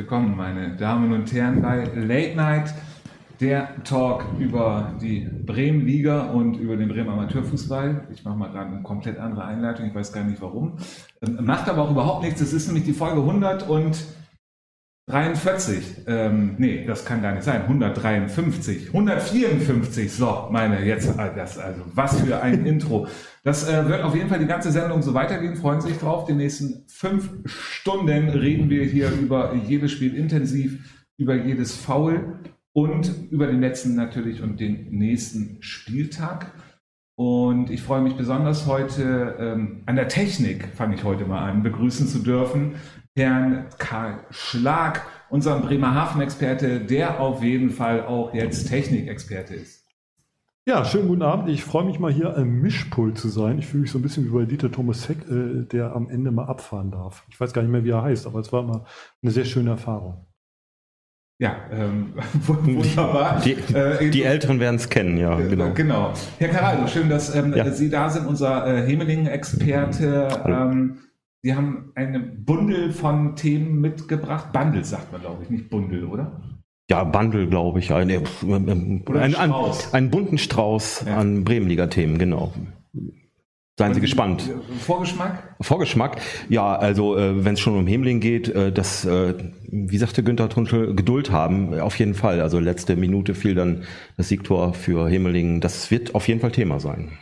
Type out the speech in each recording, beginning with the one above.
willkommen, meine Damen und Herren, bei Late Night, der Talk über die Bremen-Liga und über den Bremen Amateurfußball. Ich mache mal gerade eine komplett andere Einleitung, ich weiß gar nicht warum. Ähm, macht aber auch überhaupt nichts, es ist nämlich die Folge 100 und 43, ähm, nee, das kann gar nicht sein, 153, 154, so, meine, jetzt, äh, das, also, was für ein Intro. Das äh, wird auf jeden Fall die ganze Sendung so weitergehen, freuen Sie sich drauf. Die nächsten fünf Stunden reden wir hier über jedes Spiel intensiv, über jedes Foul und über den letzten natürlich und den nächsten Spieltag. Und ich freue mich besonders heute ähm, an der Technik, fange ich heute mal an, begrüßen zu dürfen. Herrn Karl Schlag, unseren Bremerhaven-Experte, der auf jeden Fall auch jetzt Technikexperte ist. Ja, schönen guten Abend. Ich freue mich mal hier am Mischpult zu sein. Ich fühle mich so ein bisschen wie bei Dieter Thomas Heck, äh, der am Ende mal abfahren darf. Ich weiß gar nicht mehr, wie er heißt, aber es war mal eine sehr schöne Erfahrung. Ja, ähm, wunderbar. Die, die, äh, die Älteren werden es kennen, ja, genau. Genau. Herr Caraldo, schön, dass ähm, ja. Sie da sind, unser äh, Hemeling-Experte. Ähm, Sie haben einen Bundel von Themen mitgebracht. Bundle sagt man, glaube ich, nicht Bundel, oder? Ja, Bundle, glaube ich. Eine, äh, ein, ein, ein, einen bunten Strauß ja. an Bremenliga-Themen, genau. Seien Sie gespannt. Vorgeschmack? Vorgeschmack, ja, also äh, wenn es schon um Hemling geht, äh, das, äh, wie sagte Günther Tunschel, Geduld haben, auf jeden Fall. Also letzte Minute fiel dann das Siegtor für Hemeling. Das wird auf jeden Fall Thema sein.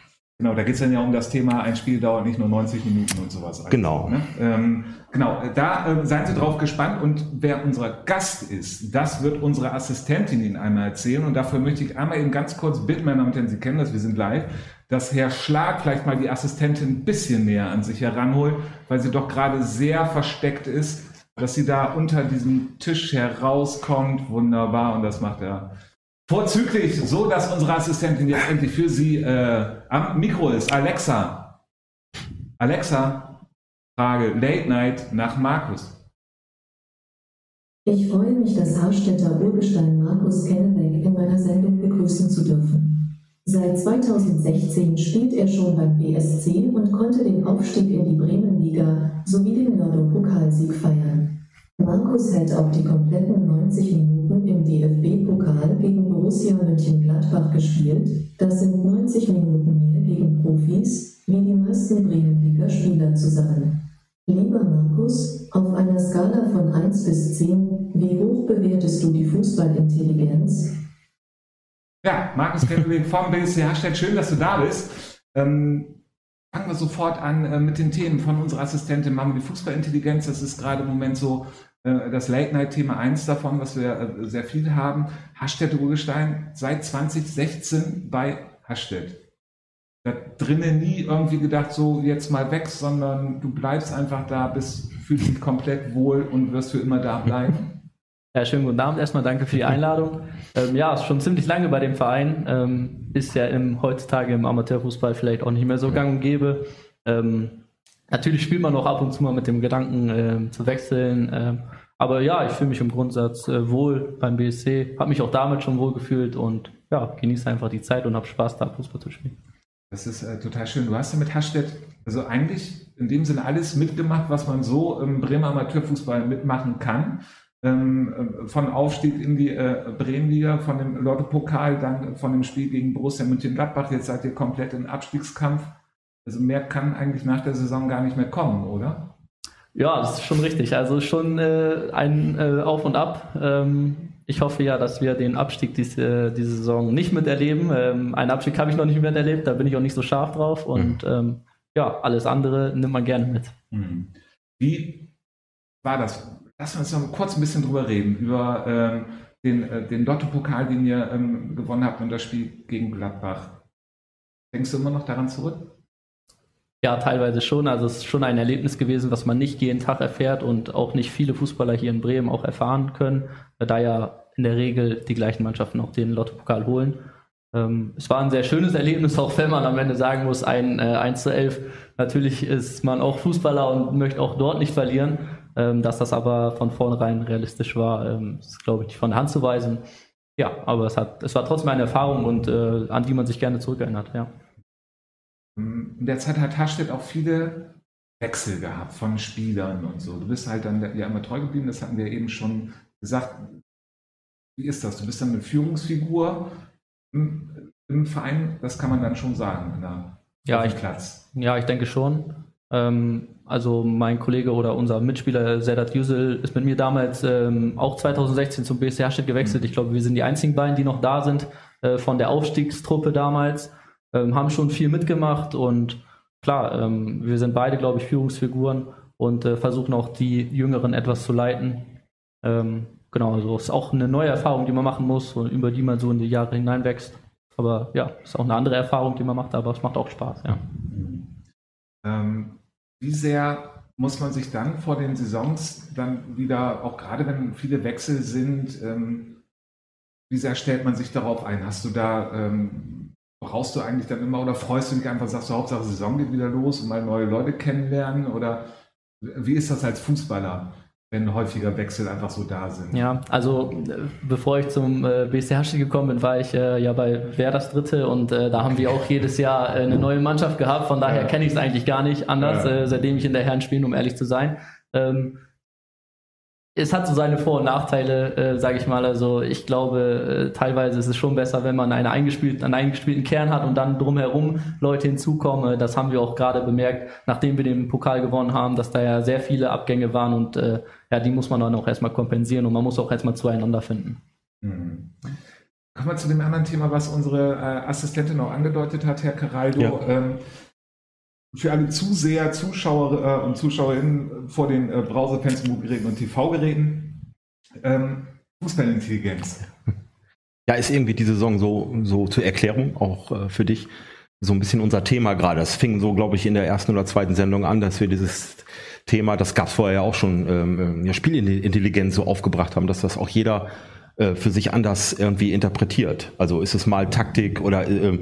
Genau, da geht es dann ja um das Thema, ein Spiel dauert nicht nur 90 Minuten und sowas. Genau. Ne? Ähm, genau, da äh, seien Sie drauf gespannt und wer unser Gast ist, das wird unsere Assistentin Ihnen einmal erzählen und dafür möchte ich einmal eben ganz kurz bitten, meine Damen und Herren, Sie kennen das, wir sind live, dass Herr Schlag vielleicht mal die Assistentin ein bisschen näher an sich heranholt, weil sie doch gerade sehr versteckt ist, dass sie da unter diesem Tisch herauskommt. Wunderbar und das macht er Vorzüglich, so dass unsere Assistentin jetzt endlich für Sie äh, am Mikro ist. Alexa. Alexa, Frage Late Night nach Markus. Ich freue mich, das Harstädter Urgestein Markus Kennebeck in meiner Sendung begrüßen zu dürfen. Seit 2016 spielt er schon beim BSC und konnte den Aufstieg in die Bremenliga sowie den Lotto-Pokalsieg feiern. Markus hält auch die kompletten 90 Minuten im DFB-Pokal gegen Borussia Mönchengladbach gespielt. Das sind 90 Minuten mehr gegen Profis, wie die meisten Bremenliga-Spieler zusammen. Lieber Markus, auf einer Skala von 1 bis 10, wie hoch bewertest du die Fußballintelligenz? Ja, Markus Kempeling vom BSC Hashtag, schön, dass du da bist. Ähm, fangen wir sofort an äh, mit den Themen von unserer Assistentin. Die Fußballintelligenz, das ist gerade im Moment so das Late-Night-Thema eins davon, was wir äh, sehr viel haben. Hastedt Ruhestein seit 2016 bei Hastedt. Da drinnen nie irgendwie gedacht, so jetzt mal weg, sondern du bleibst einfach da, bist, fühlst dich komplett wohl und wirst für immer da bleiben. Ja, schönen guten Abend erstmal, danke für die Einladung. Ähm, ja, ist schon ziemlich lange bei dem Verein, ähm, ist ja im, heutzutage im Amateurfußball vielleicht auch nicht mehr so gang und gäbe. Ähm, Natürlich spielt man auch ab und zu mal mit dem Gedanken äh, zu wechseln. Äh, aber ja, ich fühle mich im Grundsatz äh, wohl beim BSC, habe mich auch damit schon wohl gefühlt und ja, genieße einfach die Zeit und habe Spaß, da Fußball zu spielen. Das ist äh, total schön. Du hast ja mit Hastedt also eigentlich in dem Sinne alles mitgemacht, was man so im Bremer Amateurfußball mitmachen kann. Ähm, äh, von Aufstieg in die äh, Bremenliga, von dem Lotto-Pokal, dann von dem Spiel gegen Borussia Mönchengladbach. Jetzt seid ihr komplett im Abstiegskampf. Also mehr kann eigentlich nach der Saison gar nicht mehr kommen, oder? Ja, das ist schon richtig. Also schon äh, ein äh, Auf und Ab. Ähm, ich hoffe ja, dass wir den Abstieg diese, diese Saison nicht miterleben. Ähm, einen Abstieg habe ich noch nicht miterlebt, da bin ich auch nicht so scharf drauf. Und mhm. ähm, ja, alles andere nimmt man gerne mit. Mhm. Wie war das? Lass uns noch kurz ein bisschen drüber reden, über ähm, den, äh, den Lotto-Pokal, den ihr ähm, gewonnen habt und das Spiel gegen Gladbach. Denkst du immer noch daran zurück? Ja, teilweise schon. Also es ist schon ein Erlebnis gewesen, was man nicht jeden Tag erfährt und auch nicht viele Fußballer hier in Bremen auch erfahren können, da ja in der Regel die gleichen Mannschaften auch den Lottopokal holen. Ähm, es war ein sehr schönes Erlebnis, auch wenn man am Ende sagen muss, ein äh, 1 zu 11. Natürlich ist man auch Fußballer und möchte auch dort nicht verlieren. Ähm, dass das aber von vornherein realistisch war, ähm, ist, glaube ich, nicht von der Hand zu weisen. Ja, aber es, hat, es war trotzdem eine Erfahrung und äh, an die man sich gerne zurückerinnert, ja. In der Zeit hat Hastedt auch viele Wechsel gehabt von Spielern und so. Du bist halt dann ja immer treu geblieben, das hatten wir eben schon gesagt. Wie ist das? Du bist dann eine Führungsfigur im, im Verein, das kann man dann schon sagen, der, ja, ich, Platz. Ja, ich denke schon. Ähm, also mein Kollege oder unser Mitspieler Sedat Yüsel ist mit mir damals ähm, auch 2016 zum BSC Herstedt gewechselt. Mhm. Ich glaube, wir sind die einzigen beiden, die noch da sind äh, von der Aufstiegstruppe damals. Ähm, haben schon viel mitgemacht und klar, ähm, wir sind beide, glaube ich, Führungsfiguren und äh, versuchen auch die Jüngeren etwas zu leiten. Ähm, genau, also ist auch eine neue Erfahrung, die man machen muss und über die man so in die Jahre hineinwächst. Aber ja, ist auch eine andere Erfahrung, die man macht, aber es macht auch Spaß, ja. Ähm, wie sehr muss man sich dann vor den Saisons dann wieder, auch gerade wenn viele Wechsel sind, ähm, wie sehr stellt man sich darauf ein? Hast du da, ähm, brauchst du eigentlich dann immer oder freust du dich einfach, sagst du, Hauptsache Saison geht wieder los und mal neue Leute kennenlernen? Oder wie ist das als Fußballer? wenn häufiger Wechsel einfach so da sind. Ja, also äh, bevor ich zum äh, BSC Haschel gekommen bin, war ich äh, ja bei Wer das Dritte und äh, da haben wir auch jedes Jahr äh, eine neue Mannschaft gehabt. Von daher ja. kenne ich es eigentlich gar nicht anders, ja. äh, seitdem ich in der Herren spiele, um ehrlich zu sein. Ähm, es hat so seine Vor- und Nachteile, äh, sage ich mal. Also ich glaube, äh, teilweise ist es schon besser, wenn man eine eingespielt, einen eingespielten Kern hat und dann drumherum Leute hinzukommen. Das haben wir auch gerade bemerkt, nachdem wir den Pokal gewonnen haben, dass da ja sehr viele Abgänge waren und äh, ja, die muss man dann auch erstmal kompensieren und man muss auch erstmal zueinander finden. Mhm. Kommen wir zu dem anderen Thema, was unsere äh, Assistentin auch angedeutet hat, Herr Caraldo. Ja. Ähm, für alle Zuseher, Zuschauer äh, und Zuschauerinnen vor den äh, Browserfans, Mobilgeräten und TV-Geräten. Ähm, Fußballintelligenz. Ja, ist irgendwie die Saison so, so zur Erklärung, auch äh, für dich, so ein bisschen unser Thema gerade. Es fing so, glaube ich, in der ersten oder zweiten Sendung an, dass wir dieses Thema, das gab es vorher ja auch schon, ähm, ja, Spielintelligenz so aufgebracht haben, dass das auch jeder äh, für sich anders irgendwie interpretiert. Also ist es mal Taktik oder äh,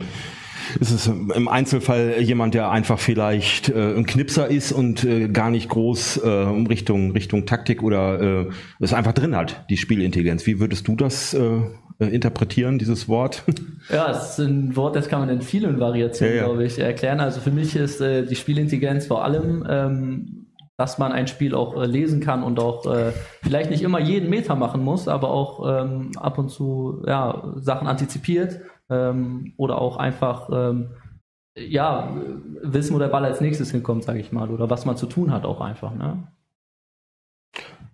ist es im Einzelfall jemand, der einfach vielleicht äh, ein Knipser ist und äh, gar nicht groß äh, Richtung Richtung Taktik oder äh, es einfach drin hat, die Spielintelligenz. Wie würdest du das äh, interpretieren, dieses Wort? Ja, es ist ein Wort, das kann man in vielen Variationen, ja, ja. glaube ich, erklären. Also für mich ist äh, die Spielintelligenz vor allem ähm, dass man ein Spiel auch äh, lesen kann und auch äh, vielleicht nicht immer jeden Meter machen muss, aber auch ähm, ab und zu ja, Sachen antizipiert ähm, oder auch einfach ähm, ja, wissen, wo der Ball als nächstes hinkommt, sage ich mal, oder was man zu tun hat auch einfach. Ne?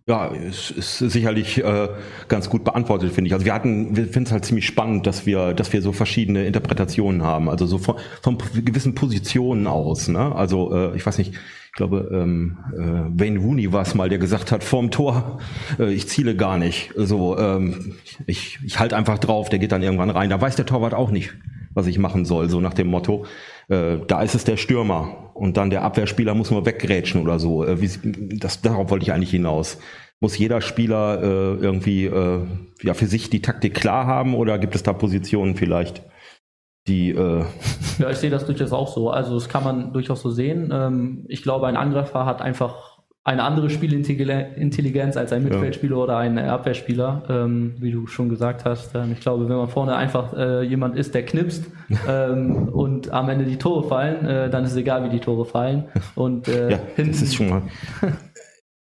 Ja, es ist sicherlich äh, ganz gut beantwortet, finde ich. Also wir hatten, wir finden es halt ziemlich spannend, dass wir, dass wir so verschiedene Interpretationen haben. Also so von, von gewissen Positionen aus. Ne? Also äh, ich weiß nicht, ich glaube, ähm, äh, Wayne Rooney war es mal, der gesagt hat, vorm Tor, äh, ich ziele gar nicht. So, ähm, ich, ich halte einfach drauf, der geht dann irgendwann rein. Da weiß der Torwart auch nicht, was ich machen soll, so nach dem Motto. Äh, da ist es der Stürmer und dann der Abwehrspieler muss nur weggrätschen oder so. Äh, wie, das, darauf wollte ich eigentlich hinaus. Muss jeder Spieler äh, irgendwie äh, ja für sich die Taktik klar haben oder gibt es da Positionen vielleicht, die äh Ja, ich sehe das durchaus auch so. Also das kann man durchaus so sehen. Ähm, ich glaube, ein Angreifer hat einfach eine andere Spielintelligenz als ein Mittelfeldspieler ja. oder ein Abwehrspieler, ähm, wie du schon gesagt hast. Ähm, ich glaube, wenn man vorne einfach äh, jemand ist, der knipst ähm, und am Ende die Tore fallen, äh, dann ist es egal, wie die Tore fallen. Und äh, ja, hinten, das ist schon mal.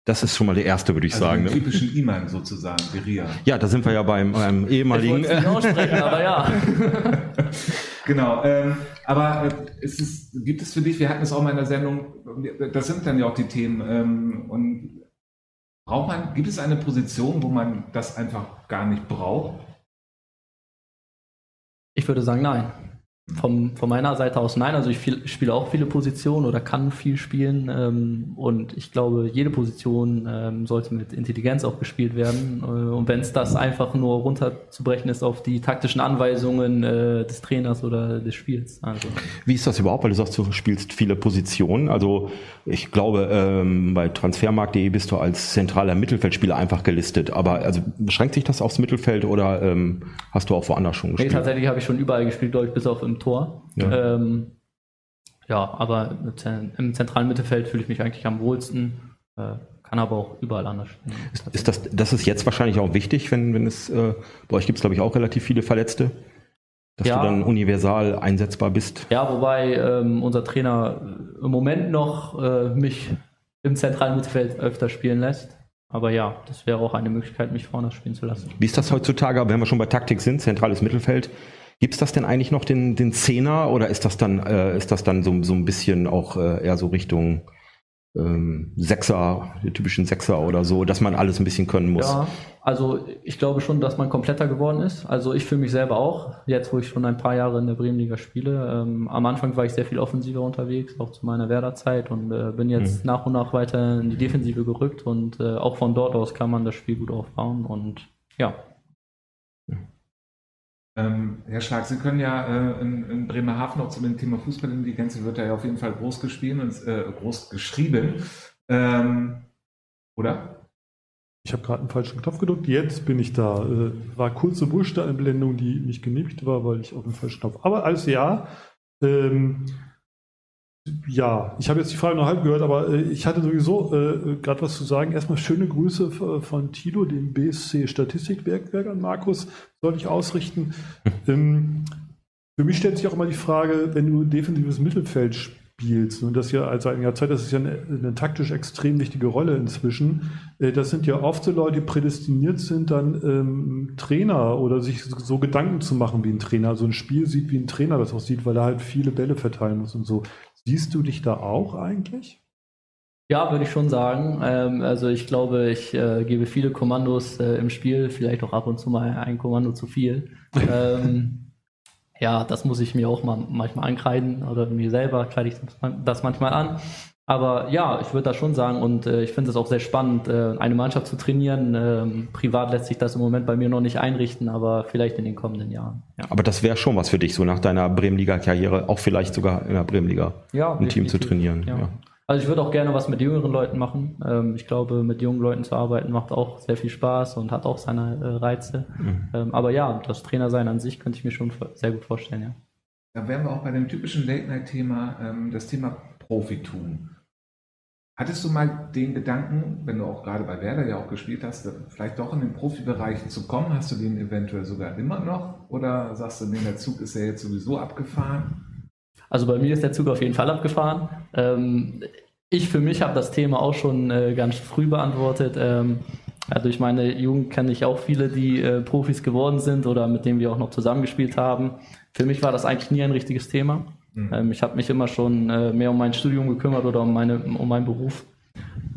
Das ist schon mal der erste, würde ich also sagen. Den ne? typischen Iman sozusagen, Beria. Ja, da sind wir ja beim, beim ehemaligen. Ich nicht aussprechen, aber ja. genau. Ähm, aber äh, es ist, gibt es für dich, wir hatten es auch mal in der Sendung, das sind dann ja auch die Themen. Ähm, und braucht man, gibt es eine Position, wo man das einfach gar nicht braucht? Ich würde sagen, nein. Vom, von meiner Seite aus nein. Also ich viel, spiele auch viele Positionen oder kann viel spielen. Ähm, und ich glaube, jede Position ähm, sollte mit Intelligenz auch gespielt werden. Äh, und wenn es das einfach nur runterzubrechen ist auf die taktischen Anweisungen äh, des Trainers oder des Spiels. Also. Wie ist das überhaupt? Weil du sagst, du spielst viele Positionen. Also ich glaube, ähm, bei transfermarkt.de bist du als zentraler Mittelfeldspieler einfach gelistet. Aber also beschränkt sich das aufs Mittelfeld oder ähm, hast du auch woanders schon gespielt? Nee, tatsächlich habe ich schon überall gespielt, glaube ich, bis auf im Tor. Ja, ähm, ja aber im zentralen Mittelfeld fühle ich mich eigentlich am wohlsten. Äh, kann aber auch überall anders spielen. Ist, ist, das, das ist jetzt wahrscheinlich auch wichtig, wenn, wenn es, äh, bei euch gibt es glaube ich auch relativ viele Verletzte. dass Ja. du dann universal einsetzbar bist. Ja, wobei ähm, unser Trainer im Moment noch äh, mich im zentralen Mittelfeld öfter spielen lässt. Aber ja, das wäre auch eine Möglichkeit, mich vorne spielen zu lassen. Wie ist das heutzutage, wenn wir schon bei Taktik sind, zentrales Mittelfeld? Gibt es das denn eigentlich noch den, den Zehner oder ist das dann, äh, ist das dann so, so ein bisschen auch äh, eher so Richtung ähm, Sechser, die typischen Sechser oder so, dass man alles ein bisschen können muss? Ja, also ich glaube schon, dass man kompletter geworden ist. Also ich fühle mich selber auch, jetzt wo ich schon ein paar Jahre in der Bremenliga spiele. Ähm, am Anfang war ich sehr viel offensiver unterwegs, auch zu meiner Werderzeit und äh, bin jetzt nach und nach weiter in die Defensive gerückt und äh, auch von dort aus kann man das Spiel gut aufbauen und ja. Ähm, Herr Schlag, Sie können ja äh, in, in Bremerhaven auch zu dem Thema Fußballintelligenz wird da ja auf jeden Fall groß gespielt und äh, groß geschrieben. Ähm, oder? Ich habe gerade einen falschen Knopf gedrückt. Jetzt bin ich da. Äh, war kurze Buchstabenblendung, die nicht genehmigt war, weil ich auf den falschen Knopf. Aber alles ja. Ähm, ja, ich habe jetzt die Frage noch halb gehört, aber äh, ich hatte sowieso äh, gerade was zu sagen. Erstmal schöne Grüße f- von Tilo, dem BSC Statistikwerkwerk an Markus, soll ich ausrichten. ähm, für mich stellt sich auch immer die Frage, wenn du defensives Mittelfeld spielst, und das ja als ein Jahr Zeit, das ist ja eine, eine taktisch extrem wichtige Rolle inzwischen. Äh, Das sind ja oft so Leute, die prädestiniert sind, dann ähm, Trainer oder sich so Gedanken zu machen wie ein Trainer. So ein Spiel sieht, wie ein Trainer das aussieht, weil er halt viele Bälle verteilen muss und so. Siehst du dich da auch eigentlich? Ja, würde ich schon sagen. Ähm, also ich glaube, ich äh, gebe viele Kommandos äh, im Spiel, vielleicht auch ab und zu mal ein Kommando zu viel. ähm, ja, das muss ich mir auch mal manchmal ankreiden oder mir selber kreide ich das- das manchmal an. Aber ja, ich würde das schon sagen und äh, ich finde es auch sehr spannend, äh, eine Mannschaft zu trainieren. Ähm, privat lässt sich das im Moment bei mir noch nicht einrichten, aber vielleicht in den kommenden Jahren. Ja, Aber das wäre schon was für dich, so nach deiner Bremenliga-Karriere, auch vielleicht sogar in der Bremenliga ja ein Team zu trainieren. Ja. Ja. Also ich würde auch gerne was mit jüngeren Leuten machen. Ähm, ich glaube, mit jungen Leuten zu arbeiten macht auch sehr viel Spaß und hat auch seine äh, Reize. Mhm. Ähm, aber ja, das Trainersein an sich könnte ich mir schon sehr gut vorstellen, ja. Da wären wir auch bei dem typischen Late-Night-Thema, ähm, das Thema Profitum. Hattest du mal den Gedanken, wenn du auch gerade bei Werder ja auch gespielt hast, vielleicht doch in den Profibereich zu kommen? Hast du den eventuell sogar immer noch? Oder sagst du, nee, der Zug ist ja jetzt sowieso abgefahren? Also bei mir ist der Zug auf jeden Fall abgefahren. Ähm, ich für mich habe das Thema auch schon äh, ganz früh beantwortet. Ähm, durch meine Jugend kenne ich auch viele, die äh, Profis geworden sind oder mit denen wir auch noch zusammengespielt haben. Für mich war das eigentlich nie ein richtiges Thema. Mhm. Ähm, ich habe mich immer schon äh, mehr um mein Studium gekümmert oder um, meine, um meinen Beruf.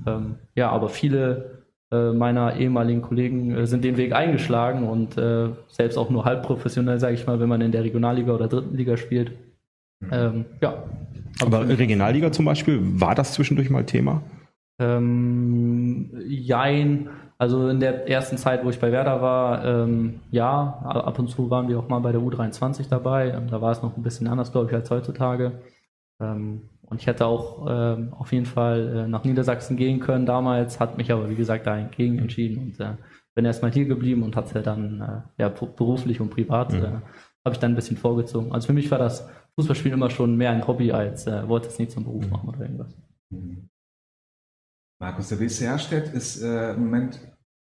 Ähm, ja, aber viele äh, meiner ehemaligen Kollegen äh, sind den Weg eingeschlagen und äh, selbst auch nur halb professionell, sage ich mal, wenn man in der Regionalliga oder dritten Liga spielt. Ähm, ja. Aber Regionalliga zum Beispiel, war das zwischendurch mal Thema? Ähm, jein. Also in der ersten Zeit, wo ich bei Werder war, ähm, ja, ab und zu waren wir auch mal bei der U23 dabei. Ähm, Da war es noch ein bisschen anders, glaube ich, als heutzutage. Ähm, und ich hätte auch ähm, auf jeden Fall äh, nach Niedersachsen gehen können damals, hat mich aber, wie gesagt, dagegen entschieden und äh, bin erstmal hier geblieben und hatte dann äh, ja, beruflich und privat Mhm. äh, habe ich dann ein bisschen vorgezogen. Also für mich war das Fußballspielen immer schon mehr ein Hobby als äh, wollte es nicht zum Beruf machen oder irgendwas. Markus, der WC Herstedt ist äh, im Moment,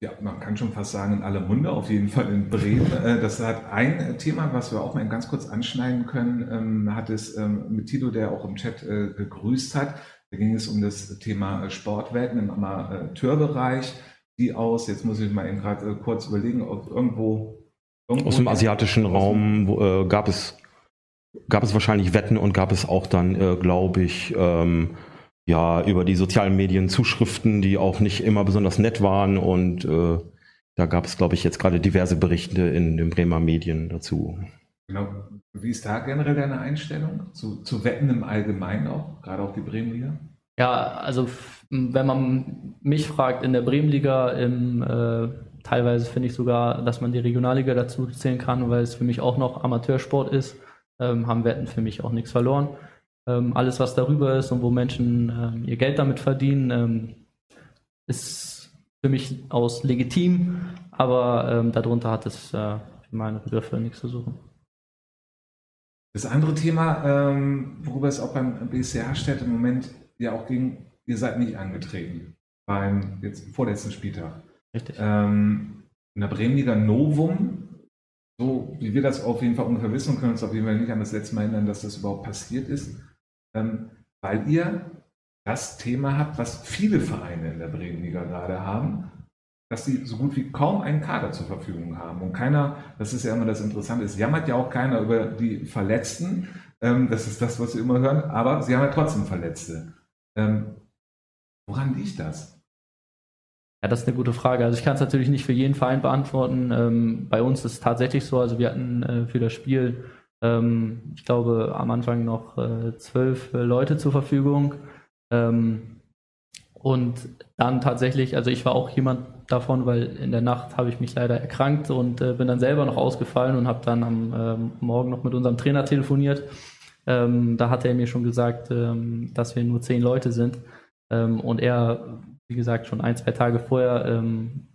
ja, man kann schon fast sagen, in aller Munde, auf jeden Fall in Bremen. Äh, das hat ein Thema, was wir auch mal ganz kurz anschneiden können, ähm, hat es ähm, mit Tilo, der auch im Chat äh, gegrüßt hat. Da ging es um das Thema äh, Sportwetten im Amateurbereich. Die aus, jetzt muss ich mal eben gerade äh, kurz überlegen, ob irgendwo, irgendwo Aus dem asiatischen Raum äh, gab es gab es wahrscheinlich Wetten und gab es auch dann, äh, glaube ich, ähm, ja über die sozialen Medien Zuschriften, die auch nicht immer besonders nett waren und äh, da gab es, glaube ich, jetzt gerade diverse Berichte in den Bremer Medien dazu. Genau. Wie ist da generell deine Einstellung zu, zu Wetten im Allgemeinen auch, gerade auch die Bremenliga? Ja, also wenn man mich fragt, in der Bremenliga, im, äh, teilweise finde ich sogar, dass man die Regionalliga dazu zählen kann, weil es für mich auch noch Amateursport ist, ähm, haben Wetten für mich auch nichts verloren. Ähm, alles, was darüber ist und wo Menschen ähm, ihr Geld damit verdienen, ähm, ist für mich aus legitim, aber ähm, darunter hat es äh, für meine Begriffe nichts zu suchen. Das andere Thema, ähm, worüber es auch beim BCH steht, im Moment ja auch ging, ihr seid nicht angetreten beim jetzt vorletzten Spieltag. Richtig. Ähm, in der Bremenliga Novum so wie wir das auf jeden Fall ungefähr wissen können uns auf jeden Fall nicht an das letzte Mal erinnern, dass das überhaupt passiert ist, weil ihr das Thema habt, was viele Vereine in der Bremenliga gerade haben, dass sie so gut wie kaum einen Kader zur Verfügung haben. Und keiner, das ist ja immer das Interessante, es jammert ja auch keiner über die Verletzten, ähm, das ist das, was wir immer hören, aber sie haben ja trotzdem Verletzte. Ähm, woran liegt das? Ja, das ist eine gute Frage. Also ich kann es natürlich nicht für jeden Verein beantworten. Ähm, bei uns ist es tatsächlich so, also wir hatten äh, für das Spiel, ähm, ich glaube, am Anfang noch äh, zwölf äh, Leute zur Verfügung. Ähm, und dann tatsächlich, also ich war auch jemand davon, weil in der Nacht habe ich mich leider erkrankt und äh, bin dann selber noch ausgefallen und habe dann am ähm, Morgen noch mit unserem Trainer telefoniert. Ähm, da hat er mir schon gesagt, ähm, dass wir nur zehn Leute sind. Ähm, und er, wie gesagt, schon ein, zwei Tage vorher ähm,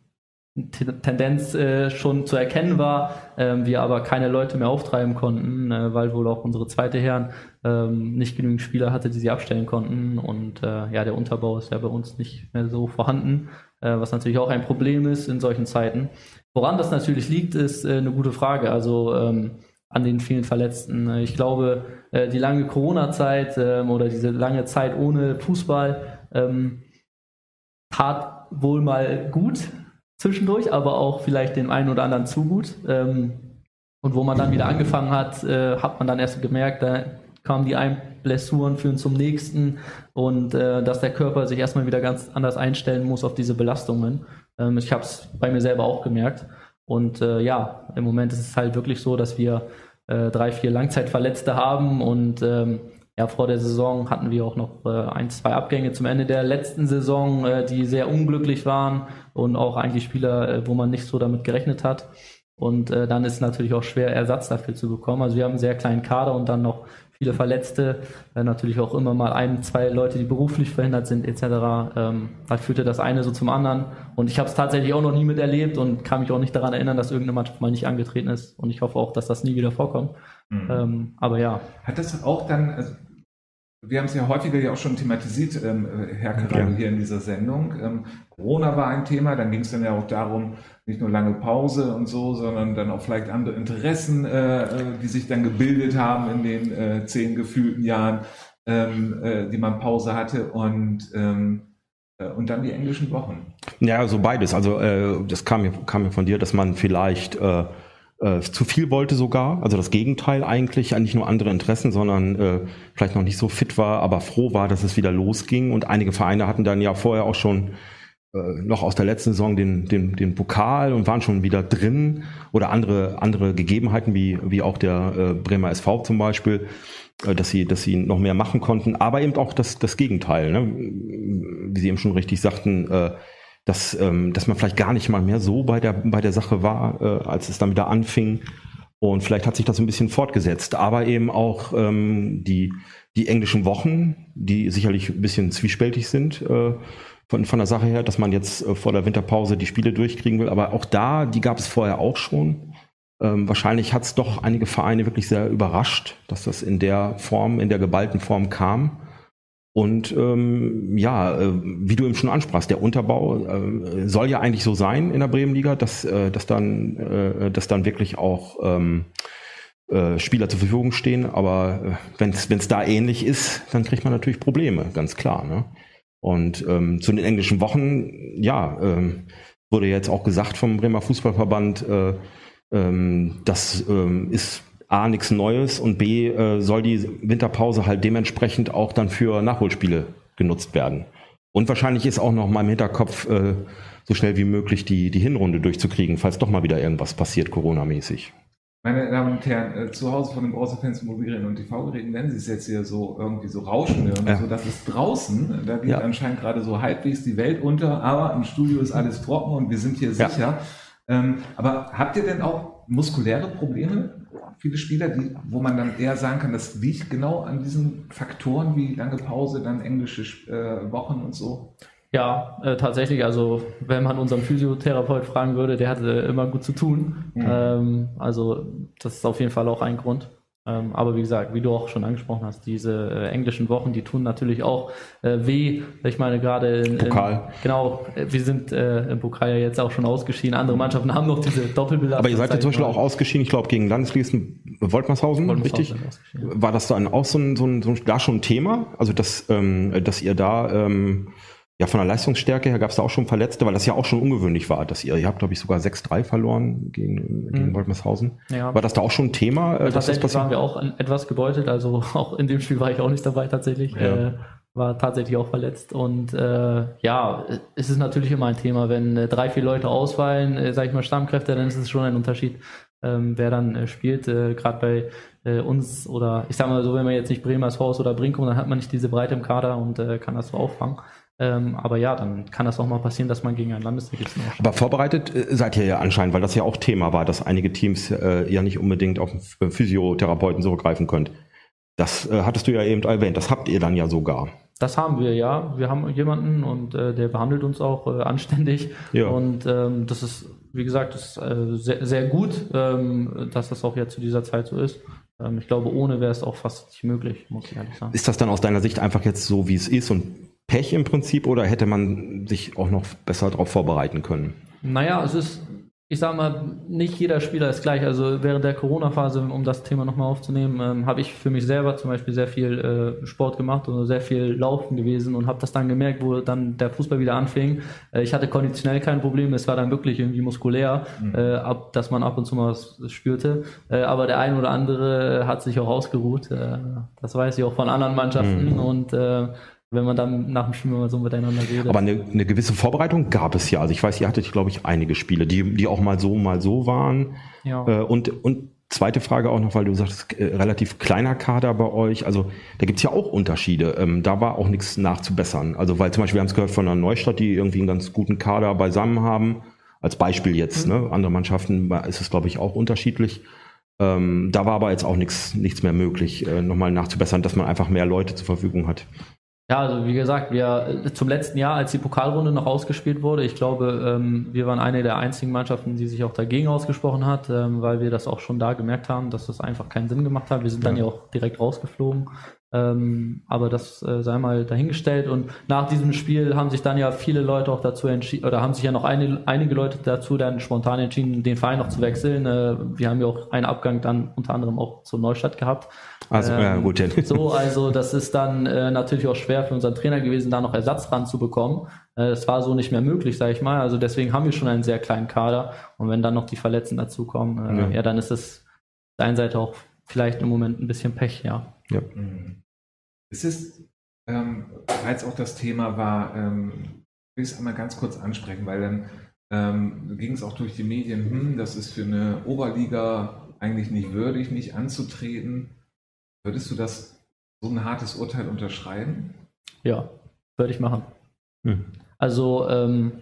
Tendenz äh, schon zu erkennen war, ähm, wir aber keine Leute mehr auftreiben konnten, äh, weil wohl auch unsere zweite Herren ähm, nicht genügend Spieler hatte, die sie abstellen konnten. Und äh, ja, der Unterbau ist ja bei uns nicht mehr so vorhanden, äh, was natürlich auch ein Problem ist in solchen Zeiten. Woran das natürlich liegt, ist äh, eine gute Frage. Also ähm, an den vielen Verletzten. Ich glaube, äh, die lange Corona-Zeit ähm, oder diese lange Zeit ohne Fußball ähm, tat wohl mal gut zwischendurch, aber auch vielleicht dem einen oder anderen zu gut. Ähm, und wo man dann wieder angefangen hat, äh, hat man dann erst gemerkt, da kamen die einen Blessuren, führen zum nächsten und äh, dass der Körper sich erstmal wieder ganz anders einstellen muss auf diese Belastungen. Ähm, ich habe es bei mir selber auch gemerkt. Und äh, ja, im Moment ist es halt wirklich so, dass wir äh, drei, vier Langzeitverletzte haben und ähm, ja, vor der Saison hatten wir auch noch äh, ein, zwei Abgänge zum Ende der letzten Saison, äh, die sehr unglücklich waren und auch eigentlich Spieler, äh, wo man nicht so damit gerechnet hat. Und äh, dann ist es natürlich auch schwer, Ersatz dafür zu bekommen. Also wir haben einen sehr kleinen Kader und dann noch viele Verletzte, äh, natürlich auch immer mal ein, zwei Leute, die beruflich verhindert sind etc. Ähm, da führte das eine so zum anderen. Und ich habe es tatsächlich auch noch nie miterlebt und kann mich auch nicht daran erinnern, dass irgendeine Mannschaft mal nicht angetreten ist. Und ich hoffe auch, dass das nie wieder vorkommt. Mhm. Ähm, aber ja. Hat das auch dann, also wir haben es ja häufiger ja auch schon thematisiert, ähm, Herr Karado, hier in dieser Sendung. Ähm, Corona war ein Thema, dann ging es dann ja auch darum, nicht nur lange Pause und so, sondern dann auch vielleicht andere Interessen, äh, äh, die sich dann gebildet haben in den äh, zehn gefühlten Jahren, ähm, äh, die man Pause hatte und ähm, äh, und dann die englischen Wochen. Ja, so beides. Also äh, das kam mir, kam mir von dir, dass man vielleicht äh, zu viel wollte sogar, also das Gegenteil eigentlich, nicht nur andere Interessen, sondern äh, vielleicht noch nicht so fit war, aber froh war, dass es wieder losging. Und einige Vereine hatten dann ja vorher auch schon äh, noch aus der letzten Saison den, den, den Pokal und waren schon wieder drin oder andere, andere Gegebenheiten, wie, wie auch der äh, Bremer SV zum Beispiel, äh, dass sie, dass sie noch mehr machen konnten, aber eben auch das, das Gegenteil, ne? wie Sie eben schon richtig sagten, äh, dass, ähm, dass man vielleicht gar nicht mal mehr so bei der, bei der Sache war, äh, als es dann wieder anfing. Und vielleicht hat sich das ein bisschen fortgesetzt, aber eben auch ähm, die, die englischen Wochen, die sicherlich ein bisschen zwiespältig sind äh, von, von der Sache her, dass man jetzt äh, vor der Winterpause die Spiele durchkriegen will. Aber auch da, die gab es vorher auch schon. Ähm, wahrscheinlich hat es doch einige Vereine wirklich sehr überrascht, dass das in der Form, in der geballten Form kam. Und ähm, ja, äh, wie du eben schon ansprachst, der Unterbau äh, soll ja eigentlich so sein in der Bremenliga, dass, äh, dass, dann, äh, dass dann wirklich auch ähm, äh, Spieler zur Verfügung stehen. Aber äh, wenn es da ähnlich ist, dann kriegt man natürlich Probleme, ganz klar. Ne? Und ähm, zu den englischen Wochen, ja, ähm, wurde jetzt auch gesagt vom Bremer Fußballverband, äh, ähm, das ähm, ist A, nichts Neues und B, äh, soll die Winterpause halt dementsprechend auch dann für Nachholspiele genutzt werden. Und wahrscheinlich ist auch noch mal im Hinterkopf, äh, so schnell wie möglich die, die Hinrunde durchzukriegen, falls doch mal wieder irgendwas passiert, Corona-mäßig. Meine Damen und Herren, äh, zu Hause von den Browserfans, Mobilgeräten und TV-Geräten nennen Sie es jetzt hier so irgendwie so rauschen und ja. so. Das ist draußen, da geht ja. anscheinend gerade so halbwegs die Welt unter, aber im Studio ist alles trocken und wir sind hier ja. sicher. Ähm, aber habt ihr denn auch muskuläre Probleme? Viele Spieler, die, wo man dann eher sagen kann, das liegt genau an diesen Faktoren wie lange Pause, dann englische äh, Wochen und so? Ja, äh, tatsächlich. Also wenn man unseren Physiotherapeut fragen würde, der hatte immer gut zu tun. Mhm. Ähm, also das ist auf jeden Fall auch ein Grund. Ähm, aber wie gesagt, wie du auch schon angesprochen hast, diese äh, englischen Wochen, die tun natürlich auch äh, weh. Ich meine, gerade in, Pokal. In, genau, äh, wir sind äh, im Pokal ja jetzt auch schon ausgeschieden. Andere Mannschaften haben noch diese Doppelbelastung. Aber ihr seid ja zum Beispiel auch ausgeschieden, ich glaube, gegen Landesligisten Woltmarshausen, richtig? War das dann auch so ein, so ein, so ein da schon ein Thema? Also, dass, ähm, dass ihr da ähm, ja von der Leistungsstärke her gab es da auch schon Verletzte, weil das ja auch schon ungewöhnlich war, dass ihr, ihr habt, glaube ich, sogar 6-3 verloren gegen, gegen Mhm. Woltmarshausen. Ja. War das da auch schon ein Thema, äh, dass das Tatsächlich waren wir auch etwas gebeutelt, also auch in dem Spiel war ich auch nicht dabei tatsächlich. Ja. Äh, war tatsächlich auch verletzt und äh, ja, es ist natürlich immer ein Thema, wenn äh, drei, vier Leute ausfallen, äh, sag ich mal Stammkräfte, dann ist es schon ein Unterschied, ähm, wer dann äh, spielt. Äh, Gerade bei äh, uns oder ich sag mal so, wenn man jetzt nicht Bremers Haus oder Brinkum, dann hat man nicht diese Breite im Kader und äh, kann das so auffangen. Ähm, aber ja, dann kann das auch mal passieren, dass man gegen einen Landesligisten auch Aber vorbereitet äh, seid ihr ja anscheinend, weil das ja auch Thema war, dass einige Teams äh, ja nicht unbedingt auf einen Physiotherapeuten zurückgreifen könnt. Das äh, hattest du ja eben erwähnt, das habt ihr dann ja sogar. Das haben wir, ja. Wir haben jemanden und äh, der behandelt uns auch äh, anständig. Ja. Und ähm, das ist, wie gesagt, ist, äh, sehr, sehr gut, ähm, dass das auch jetzt zu dieser Zeit so ist. Ähm, ich glaube, ohne wäre es auch fast nicht möglich, muss ich ehrlich sagen. Ist das dann aus deiner Sicht einfach jetzt so, wie es ist und Pech im Prinzip oder hätte man sich auch noch besser darauf vorbereiten können? Naja, es ist, ich sag mal, nicht jeder Spieler ist gleich. Also während der Corona-Phase, um das Thema nochmal aufzunehmen, ähm, habe ich für mich selber zum Beispiel sehr viel äh, Sport gemacht und sehr viel Laufen gewesen und habe das dann gemerkt, wo dann der Fußball wieder anfing. Äh, ich hatte konditionell kein Problem, es war dann wirklich irgendwie muskulär, äh, ab, dass man ab und zu mal was spürte. Äh, aber der ein oder andere hat sich auch ausgeruht. Äh, das weiß ich auch von anderen Mannschaften und äh, wenn man dann nach dem Spiel mal so miteinander redet. Aber eine, eine gewisse Vorbereitung gab es ja. Also ich weiß, ihr hattet, glaube ich, einige Spiele, die, die auch mal so, mal so waren. ja. Äh, und, und zweite Frage auch noch, weil du sagst, äh, relativ kleiner Kader bei euch. Also da gibt's ja auch Unterschiede. Ähm, da war auch nichts nachzubessern. Also weil zum Beispiel, wir haben es gehört von einer Neustadt, die irgendwie einen ganz guten Kader beisammen haben. Als Beispiel jetzt, ne? Andere Mannschaften ist es, glaube ich, auch unterschiedlich. Ähm, da war aber jetzt auch nichts, nichts mehr möglich, äh, nochmal nachzubessern, dass man einfach mehr Leute zur Verfügung hat. Ja, also wie gesagt, wir äh, zum letzten Jahr, als die Pokalrunde noch ausgespielt wurde, ich glaube, ähm, wir waren eine der einzigen Mannschaften, die sich auch dagegen ausgesprochen hat, ähm, weil wir das auch schon da gemerkt haben, dass das einfach keinen Sinn gemacht hat. Wir sind dann Ja. ja auch direkt rausgeflogen. Ähm, aber das äh, sei mal dahingestellt. Und nach diesem Spiel haben sich dann ja viele Leute auch dazu entschieden, oder haben sich ja noch eine, einige Leute dazu dann spontan entschieden, den Verein noch zu wechseln. Äh, wir haben ja auch einen Abgang dann unter anderem auch zur Neustadt gehabt. Also, ja, Ähm, gut, denn. So, also das ist dann äh, natürlich auch schwer für unseren Trainer gewesen, da noch Ersatz ranzubekommen. Äh, das war so nicht mehr möglich, sage ich mal. Also deswegen haben wir schon einen sehr kleinen Kader. Und wenn dann noch die Verletzten dazukommen, äh, Ja. ja. dann ist es auf der einen Seite auch vielleicht im Moment ein bisschen Pech, ja. Ja. Mhm. Es ist, ähm, weil es auch das Thema war, ähm, will ich es einmal ganz kurz ansprechen, weil dann ähm, ging es auch durch die Medien, hm, das ist für eine Oberliga eigentlich nicht würdig, nicht anzutreten. Würdest du das so ein hartes Urteil unterschreiben? Ja, würde ich machen. Hm. Also ähm,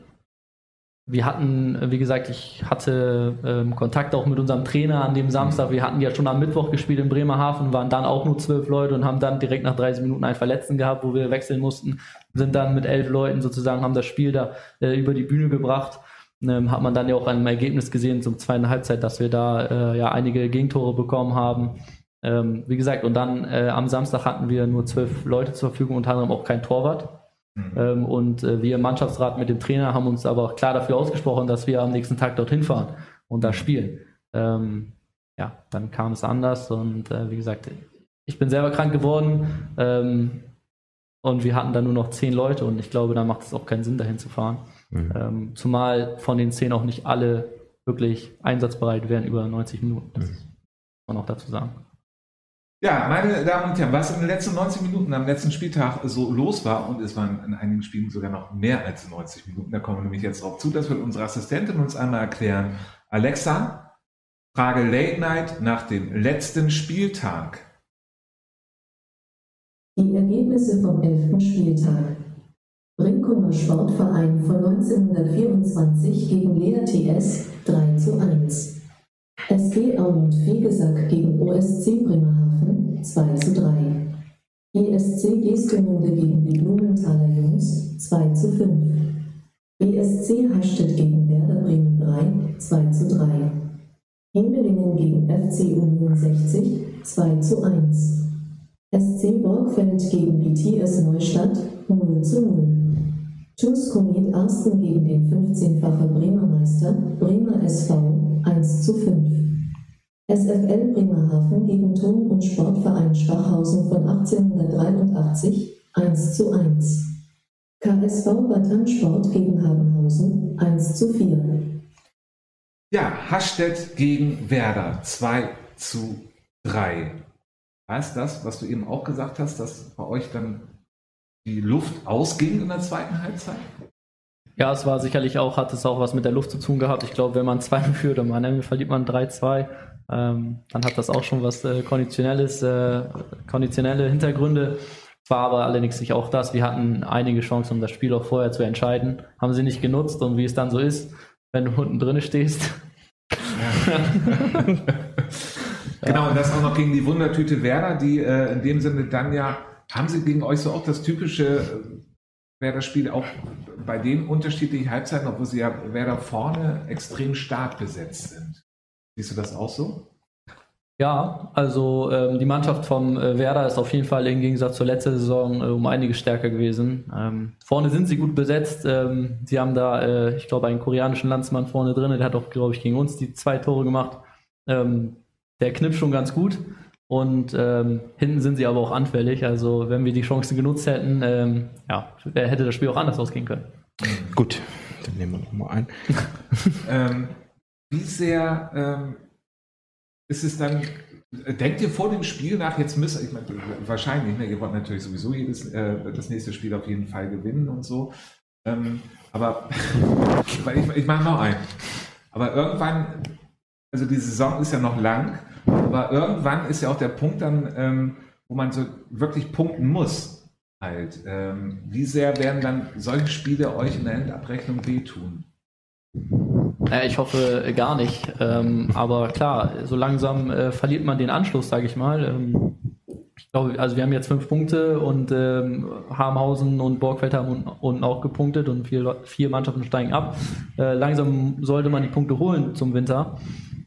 wir hatten, äh, wie gesagt, ich hatte ähm, Kontakt auch mit unserem Trainer an dem Samstag. Wir hatten ja schon am Mittwoch gespielt in Bremerhaven, waren dann auch nur zwölf Leute und haben dann direkt nach 30 Minuten einen Verletzten gehabt, wo wir wechseln mussten. Sind dann mit elf Leuten sozusagen, haben das Spiel da äh, über die Bühne gebracht. Ähm, hat man dann ja auch an dem Ergebnis gesehen zum zweiten Halbzeit, dass wir da äh, ja einige Gegentore bekommen haben. Ähm, wie gesagt, und dann äh, am Samstag hatten wir nur zwölf Leute zur Verfügung, unter anderem auch kein Torwart. Mhm. Ähm, und äh, wir im Mannschaftsrat mit dem Trainer haben uns aber auch klar dafür ausgesprochen, dass wir am nächsten Tag dorthin fahren und da spielen. Ähm, ja, dann kam es anders und äh, wie gesagt, ich bin selber krank geworden ähm, und wir hatten dann nur noch zehn Leute und ich glaube, da macht es auch keinen Sinn, dahin zu fahren. Mhm. Ähm, zumal von den zehn auch nicht alle wirklich einsatzbereit wären über 90 Minuten. Das muss man auch dazu sagen. Ja, meine Damen und Herren, was in den letzten 90 Minuten am letzten Spieltag so los war, und es waren in einigen Spielen sogar noch mehr als 90 Minuten, da kommen wir nämlich jetzt drauf zu, das wird unsere Assistentin uns einmal erklären. Alexa, Frage Late Night nach dem letzten Spieltag. Die Ergebnisse vom 11. Spieltag. Brinkumer Sportverein von 1924 gegen Lea TS 3 zu 1. SG Aumund Fegesack gegen OSC Bremerhaven 2 zu 3. ESC Gestemünde gegen die Blumenthaler Jungs 2 zu 5. BSC Hastedt gegen Werder Bremen 3 2 zu 3. Himmelingen gegen FC Union 60 2 zu 1. SC Borgfeld gegen BTS Neustadt 0 zu 0. TuS Komet Arsten gegen den 15-fache Bremer Meister Bremer SV 1 zu 5. SFL Bremerhaven gegen Turm- und Sportverein Schwachhausen von 1883 1 zu 1. KSV Bad Sport gegen Habenhausen 1 zu 4. Ja, Hastedt gegen Werder 2 zu 3. Heißt das, was du eben auch gesagt hast, dass bei euch dann die Luft ausging in der zweiten Halbzeit? Ja, es war sicherlich auch, hat es auch was mit der Luft zu tun gehabt. Ich glaube, wenn man 2 führt und man verliert man 3-2, ähm, dann hat das auch schon was äh, Konditionelles, äh, konditionelle Hintergründe. War aber allerdings nicht auch das. Wir hatten einige Chancen, um das Spiel auch vorher zu entscheiden. Haben sie nicht genutzt und wie es dann so ist, wenn du unten drin stehst. Ja. genau, und das auch noch gegen die Wundertüte Werder, die äh, in dem Sinne dann ja, haben sie gegen euch so auch das typische äh, Werder-Spiel auch bei den unterschiedlichen Halbzeiten, obwohl sie ja Werder vorne extrem stark besetzt sind. Siehst du das auch so? Ja, also ähm, die Mannschaft vom äh, Werder ist auf jeden Fall im Gegensatz zur letzten Saison äh, um einiges stärker gewesen. Ähm, vorne sind sie gut besetzt. Ähm, sie haben da, äh, ich glaube, einen koreanischen Landsmann vorne drin, der hat auch, glaube ich, gegen uns die zwei Tore gemacht. Ähm, der knippt schon ganz gut. Und ähm, hinten sind sie aber auch anfällig. Also wenn wir die Chance genutzt hätten, ähm, ja, hätte das Spiel auch anders ausgehen können. Gut, dann nehmen wir nochmal ein. ähm, wie sehr ähm, ist es dann, denkt ihr vor dem Spiel nach, jetzt müsst ich meine, wahrscheinlich, ne, ihr wollt natürlich sowieso jedes, äh, das nächste Spiel auf jeden Fall gewinnen und so. Ähm, aber ich, ich mache noch ein. Aber irgendwann, also die Saison ist ja noch lang, aber irgendwann ist ja auch der Punkt dann, ähm, wo man so wirklich punkten muss. Halt. Ähm, wie sehr werden dann solche Spiele euch in der Endabrechnung wehtun? Äh, ich hoffe gar nicht. Ähm, aber klar, so langsam äh, verliert man den Anschluss, sage ich mal. Ähm, ich glaube, also wir haben jetzt fünf Punkte und ähm, Harmhausen und Borgfeld haben unten auch gepunktet und vier, vier Mannschaften steigen ab. Äh, langsam sollte man die Punkte holen zum Winter.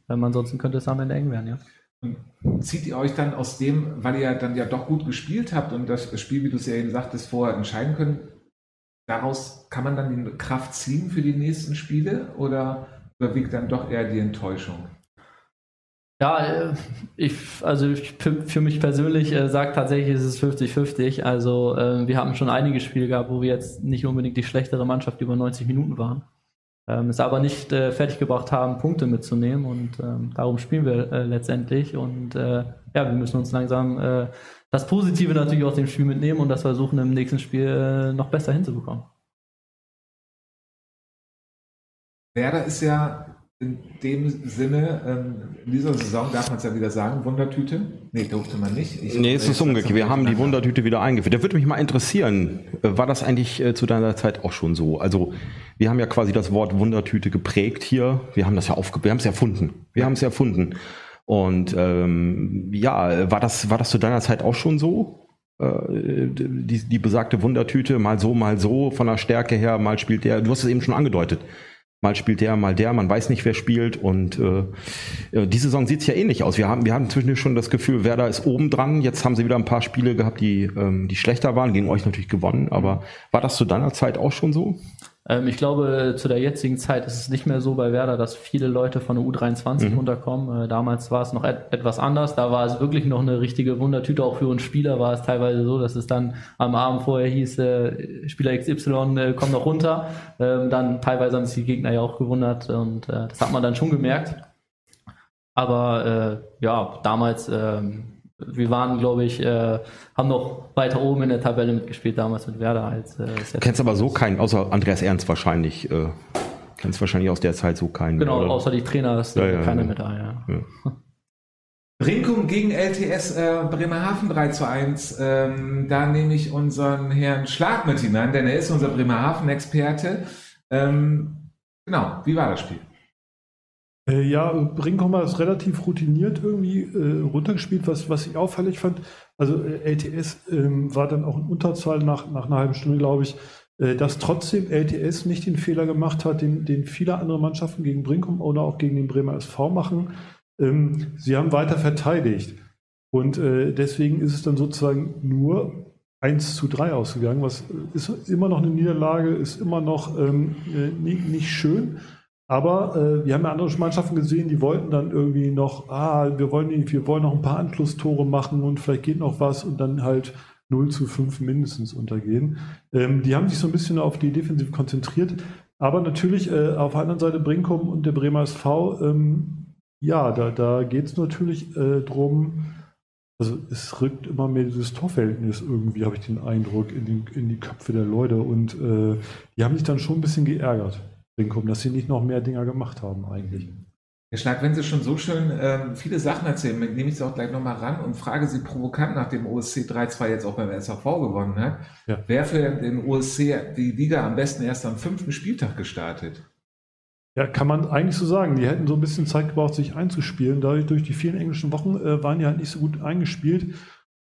Ähm, ansonsten könnte es am Ende eng werden, ja. Und zieht ihr euch dann aus dem, weil ihr dann ja doch gut gespielt habt und das Spiel, wie du es ja eben sagtest, vorher entscheiden können, daraus kann man dann die Kraft ziehen für die nächsten Spiele oder überwiegt dann doch eher die Enttäuschung? Ja, äh, ich, also ich, für mich persönlich äh, sagt tatsächlich, ist es 50-50. Also äh, wir haben schon einige Spiele gehabt, wo wir jetzt nicht unbedingt die schlechtere Mannschaft über 90 Minuten waren. Ähm, es aber nicht äh, fertiggebracht haben, Punkte mitzunehmen und ähm, darum spielen wir äh, letztendlich. Und äh, ja, wir müssen uns langsam äh, das Positive natürlich aus dem Spiel mitnehmen und das versuchen im nächsten Spiel äh, noch besser hinzubekommen. Werder ist ja in dem Sinne, ähm, in dieser Saison darf man es ja wieder sagen, Wundertüte. Nee, durfte man nicht. Ich, nee, es ist umgekehrt. Wir haben die Wundertüte wieder eingeführt. Da würde mich mal interessieren, äh, war das eigentlich äh, zu deiner Zeit auch schon so? Also, wir haben ja quasi das Wort Wundertüte geprägt hier. Wir haben das ja aufge wir haben es erfunden. Wir haben es erfunden. Und ähm, ja, war das, war das zu deiner Zeit auch schon so? Äh, die, die besagte Wundertüte, mal so, mal so, von der Stärke her, mal spielt der, du hast es eben schon angedeutet, mal spielt der, mal der, man weiß nicht, wer spielt und äh, die Saison sieht es ja ähnlich aus. Wir haben, wir haben zwischendurch schon das Gefühl, Werder ist oben dran, jetzt haben sie wieder ein paar Spiele gehabt, die, ähm, die schlechter waren, gegen euch natürlich gewonnen, aber war das zu deiner Zeit auch schon so? Ähm, ich glaube, zu der jetzigen Zeit ist es nicht mehr so bei Werder, dass viele Leute von der U23 mhm. runterkommen. Äh, damals war es noch et etwas anders. Da war es wirklich noch eine richtige Wundertüte. Auch für uns Spieler war es teilweise so, dass es dann am Abend vorher hieß, äh, Spieler XY äh, kommt noch runter. Ähm, dann teilweise haben sich die Gegner ja auch gewundert und äh, das hat man dann schon gemerkt. Aber äh, ja, damals ähm, wir waren, glaube ich, äh, haben noch weiter oben in der Tabelle mitgespielt damals mit Werder als. Äh, du kennst aber so keinen, außer Andreas Ernst wahrscheinlich. Äh, kennst wahrscheinlich aus der Zeit so keinen. Genau, oder? außer die Trainer ist ja, ja, keiner ja. mit da, ja. ja. Brinkum gegen LTS äh, Bremerhaven 3 zu 1. Ähm, da nehme ich unseren Herrn Schlag mit hinein, denn er ist unser Bremerhaven-Experte. Ähm, genau, wie war das Spiel? Äh, ja, Brinkhommer ist relativ routiniert irgendwie äh, runtergespielt, was, was ich auffällig fand. Also äh, LTS ähm, war dann auch in Unterzahl nach, nach einer halben Stunde, glaube ich, äh, dass trotzdem LTS nicht den Fehler gemacht hat, den, den viele andere Mannschaften gegen Brinkum oder auch gegen den Bremer SV machen. Ähm, sie haben weiter verteidigt. Und äh, deswegen ist es dann sozusagen nur 1 zu 3 ausgegangen, was ist immer noch eine Niederlage, ist immer noch ähm, äh, nicht, nicht, schön. Aber äh, wir haben ja andere Mannschaften gesehen, die wollten dann irgendwie noch, ah, wir wollen, wir wollen noch ein paar Anschlusstore machen und vielleicht geht noch was und dann halt 0 zu 5 mindestens untergehen. Ähm, die haben sich so ein bisschen auf die Defensive konzentriert. Aber natürlich äh, auf der anderen Seite Brinkum und der Bremer SV, ähm, ja, da, da geht es natürlich äh, drum, also es rückt immer mehr dieses Torverhältnis irgendwie, habe ich den Eindruck, in, den, in, die Köpfe der Leute. Und äh, die haben sich dann schon ein bisschen geärgert, Brinkum, dass sie nicht noch mehr Dinger gemacht haben eigentlich. Herr Schlag, wenn Sie schon so schön ähm, viele Sachen erzählen, nehme ich Sie auch gleich nochmal ran und frage Sie provokant, nachdem OSC 3-2 jetzt auch beim SAV gewonnen hat, ja. wer für den OSC die Liga am besten erst am fünften Spieltag gestartet? Ja, kann man eigentlich so sagen. Die hätten so ein bisschen Zeit gebraucht, sich einzuspielen. Dadurch, durch die vielen englischen Wochen äh, waren die halt nicht so gut eingespielt.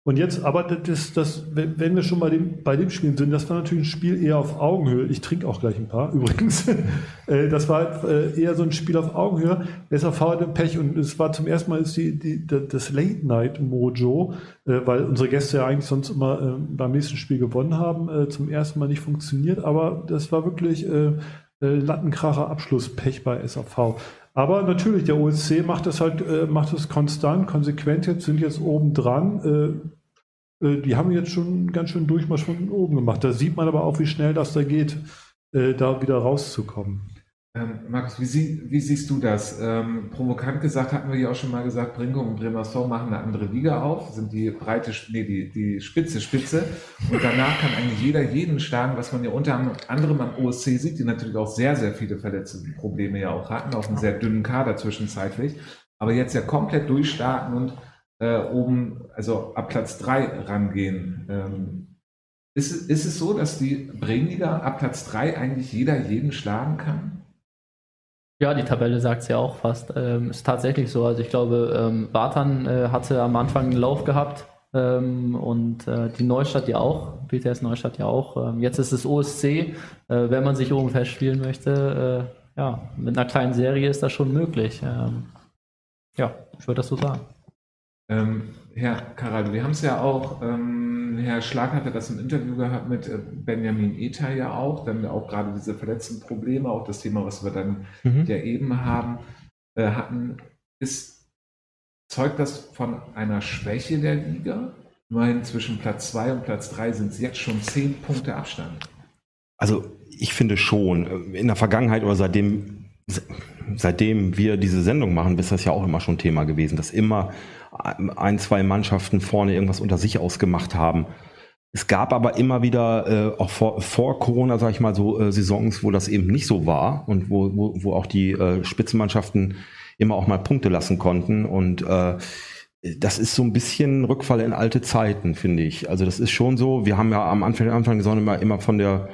Und jetzt, aber das, das, wenn wir schon bei dem, bei dem Spiel sind, das war natürlich ein Spiel eher auf Augenhöhe. Ich trinke auch gleich ein paar übrigens. Äh, das war äh, eher so ein Spiel auf Augenhöhe. SAV hatte Pech und es war zum ersten Mal die, die, das Late Night Mojo, äh, weil unsere Gäste ja eigentlich sonst immer beim nächsten Spiel gewonnen haben, zum ersten Mal nicht funktioniert. Aber das war wirklich Lattenkracher Abschlusspech bei SAV. Aber natürlich, der OSC macht das halt, macht das konstant, konsequent jetzt, sind jetzt oben dran. Äh, die haben jetzt schon einen ganz schön Durchmarsch von oben gemacht. Da sieht man aber auch, wie schnell das da geht, äh, da wieder rauszukommen. Ähm, Markus, wie, sie, wie, siehst du das? Ähm, provokant gesagt hatten wir ja auch schon mal gesagt, Brinkum und Bremerson machen eine andere Liga auf, sind die breite, nee, die, die Spitze, Spitze. Und danach kann eigentlich jeder jeden schlagen, was man ja unter anderem am OSC sieht, die natürlich auch sehr, sehr viele Verletzungsprobleme ja auch hatten, auf einem sehr dünnen Kader zwischenzeitlich. Aber jetzt ja komplett durchstarten und äh, oben, also ab Platz drei rangehen. Ähm, ist, ist es so, dass die Bremenliga ab Platz drei eigentlich jeder jeden schlagen kann? Ja, die Tabelle sagt es ja auch fast. Ähm, ist tatsächlich so. Also ich glaube, ähm, Bartan äh, hatte am Anfang einen Lauf gehabt ähm, und äh, die Neustadt ja auch, BTS Neustadt ja auch. Ähm, jetzt ist es OSC. Äh, wenn man sich oben festspielen möchte, äh, ja, mit einer kleinen Serie ist das schon möglich. Ähm, ja, ich würde das so sagen. Ähm, Herr Karal, wir haben es ja auch, ähm, Herr Schlag hatte das im Interview gehabt mit äh, Benjamin Ether ja auch, dann auch gerade diese verletzten Probleme, auch das Thema, was wir dann mhm. ja eben haben, äh, hatten, ist, zeugt das von einer Schwäche der Liga? Immerhin zwischen Platz 2 und Platz 3 sind es jetzt schon 10 Punkte Abstand. Also ich finde schon, in der Vergangenheit oder seitdem, seitdem wir diese Sendung machen, ist das ja auch immer schon Thema gewesen, dass immer ein, zwei Mannschaften vorne irgendwas unter sich ausgemacht haben. Es gab aber immer wieder, äh, auch vor, vor Corona, sage ich mal, so äh, Saisons, wo das eben nicht so war und wo, wo, wo auch die äh, Spitzenmannschaften immer auch mal Punkte lassen konnten. Und äh, das ist so ein bisschen Rückfall in alte Zeiten, finde ich. Also das ist schon so, wir haben ja am Anfang, Anfang der Saison immer, immer von der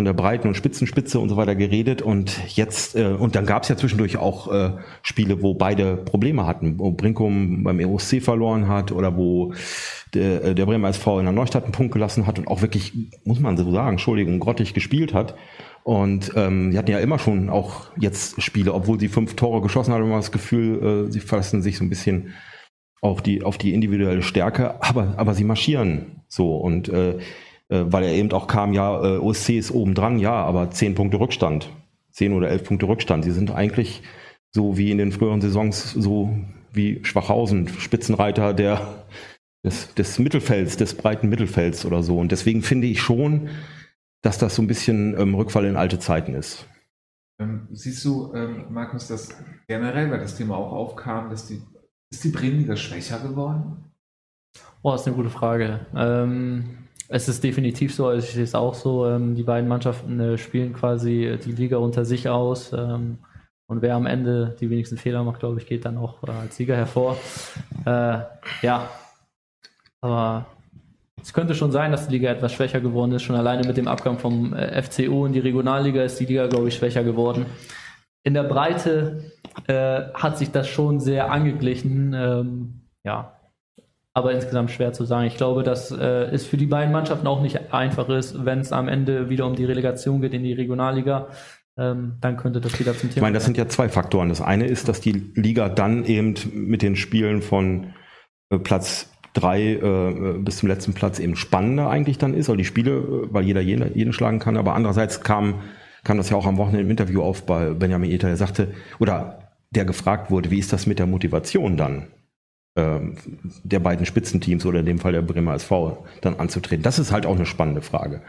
von der breiten und Spitzenspitze und so weiter geredet und jetzt äh, und dann gab es ja zwischendurch auch äh, Spiele, wo beide Probleme hatten, wo Brinkum beim EOC verloren hat oder wo der, äh, der Bremer SV in der Neustadt einen Punkt gelassen hat und auch wirklich, muss man so sagen, Entschuldigung, grottig gespielt hat. Und ähm, hatten ja immer schon auch jetzt Spiele, obwohl sie fünf Tore geschossen haben, immer das Gefühl, äh, sie verlassen sich so ein bisschen auf die auf die individuelle Stärke, aber aber sie marschieren so und äh, äh, weil er eben auch kam, ja, äh, OSC ist oben dran, ja, aber zehn Punkte Rückstand, zehn oder elf Punkte Rückstand. Sie sind eigentlich so wie in den früheren Saisons, so wie Schwachhausen, Spitzenreiter der, des, des Mittelfelds, des breiten Mittelfelds oder so. Und deswegen finde ich schon, dass das so ein bisschen ähm, Rückfall in alte Zeiten ist. Ähm, siehst du, ähm, Markus, dass generell, weil das Thema auch aufkam, dass die, ist die Bremenliga schwächer geworden? Oh, das ist eine gute Frage. Ähm, es ist definitiv so, also ich sehe es auch so, ähm, die beiden Mannschaften äh, spielen quasi die Liga unter sich aus. Ähm, und wer am Ende die wenigsten Fehler macht, glaube ich, geht dann auch äh, als Sieger hervor. Äh, ja, aber es könnte schon sein, dass die Liga etwas schwächer geworden ist. Schon alleine mit dem Abgang vom äh, FCU in die Regionalliga ist die Liga, glaube ich, schwächer geworden. In der Breite äh, hat sich das schon sehr angeglichen. Ähm, ja, aber insgesamt schwer zu sagen. Ich glaube, dass äh, es für die beiden Mannschaften auch nicht einfach ist, wenn es am Ende wieder um die Relegation geht in die Regionalliga. Ähm, dann könnte das wieder zum Thema. Ich meine, das sind ja zwei Faktoren. Das eine ist, dass die Liga dann eben mit den Spielen von äh, Platz drei äh, bis zum letzten Platz eben spannender eigentlich dann ist, weil die Spiele, äh, weil jeder jeden, jeden schlagen kann. Aber andererseits kam, kam das ja auch am Wochenende im Interview auf bei Benjamin Ether, der sagte, oder der gefragt wurde, wie ist das mit der Motivation dann? Ähm, der beiden Spitzenteams oder in dem Fall der Bremer SV dann anzutreten. Das ist halt auch eine spannende Frage.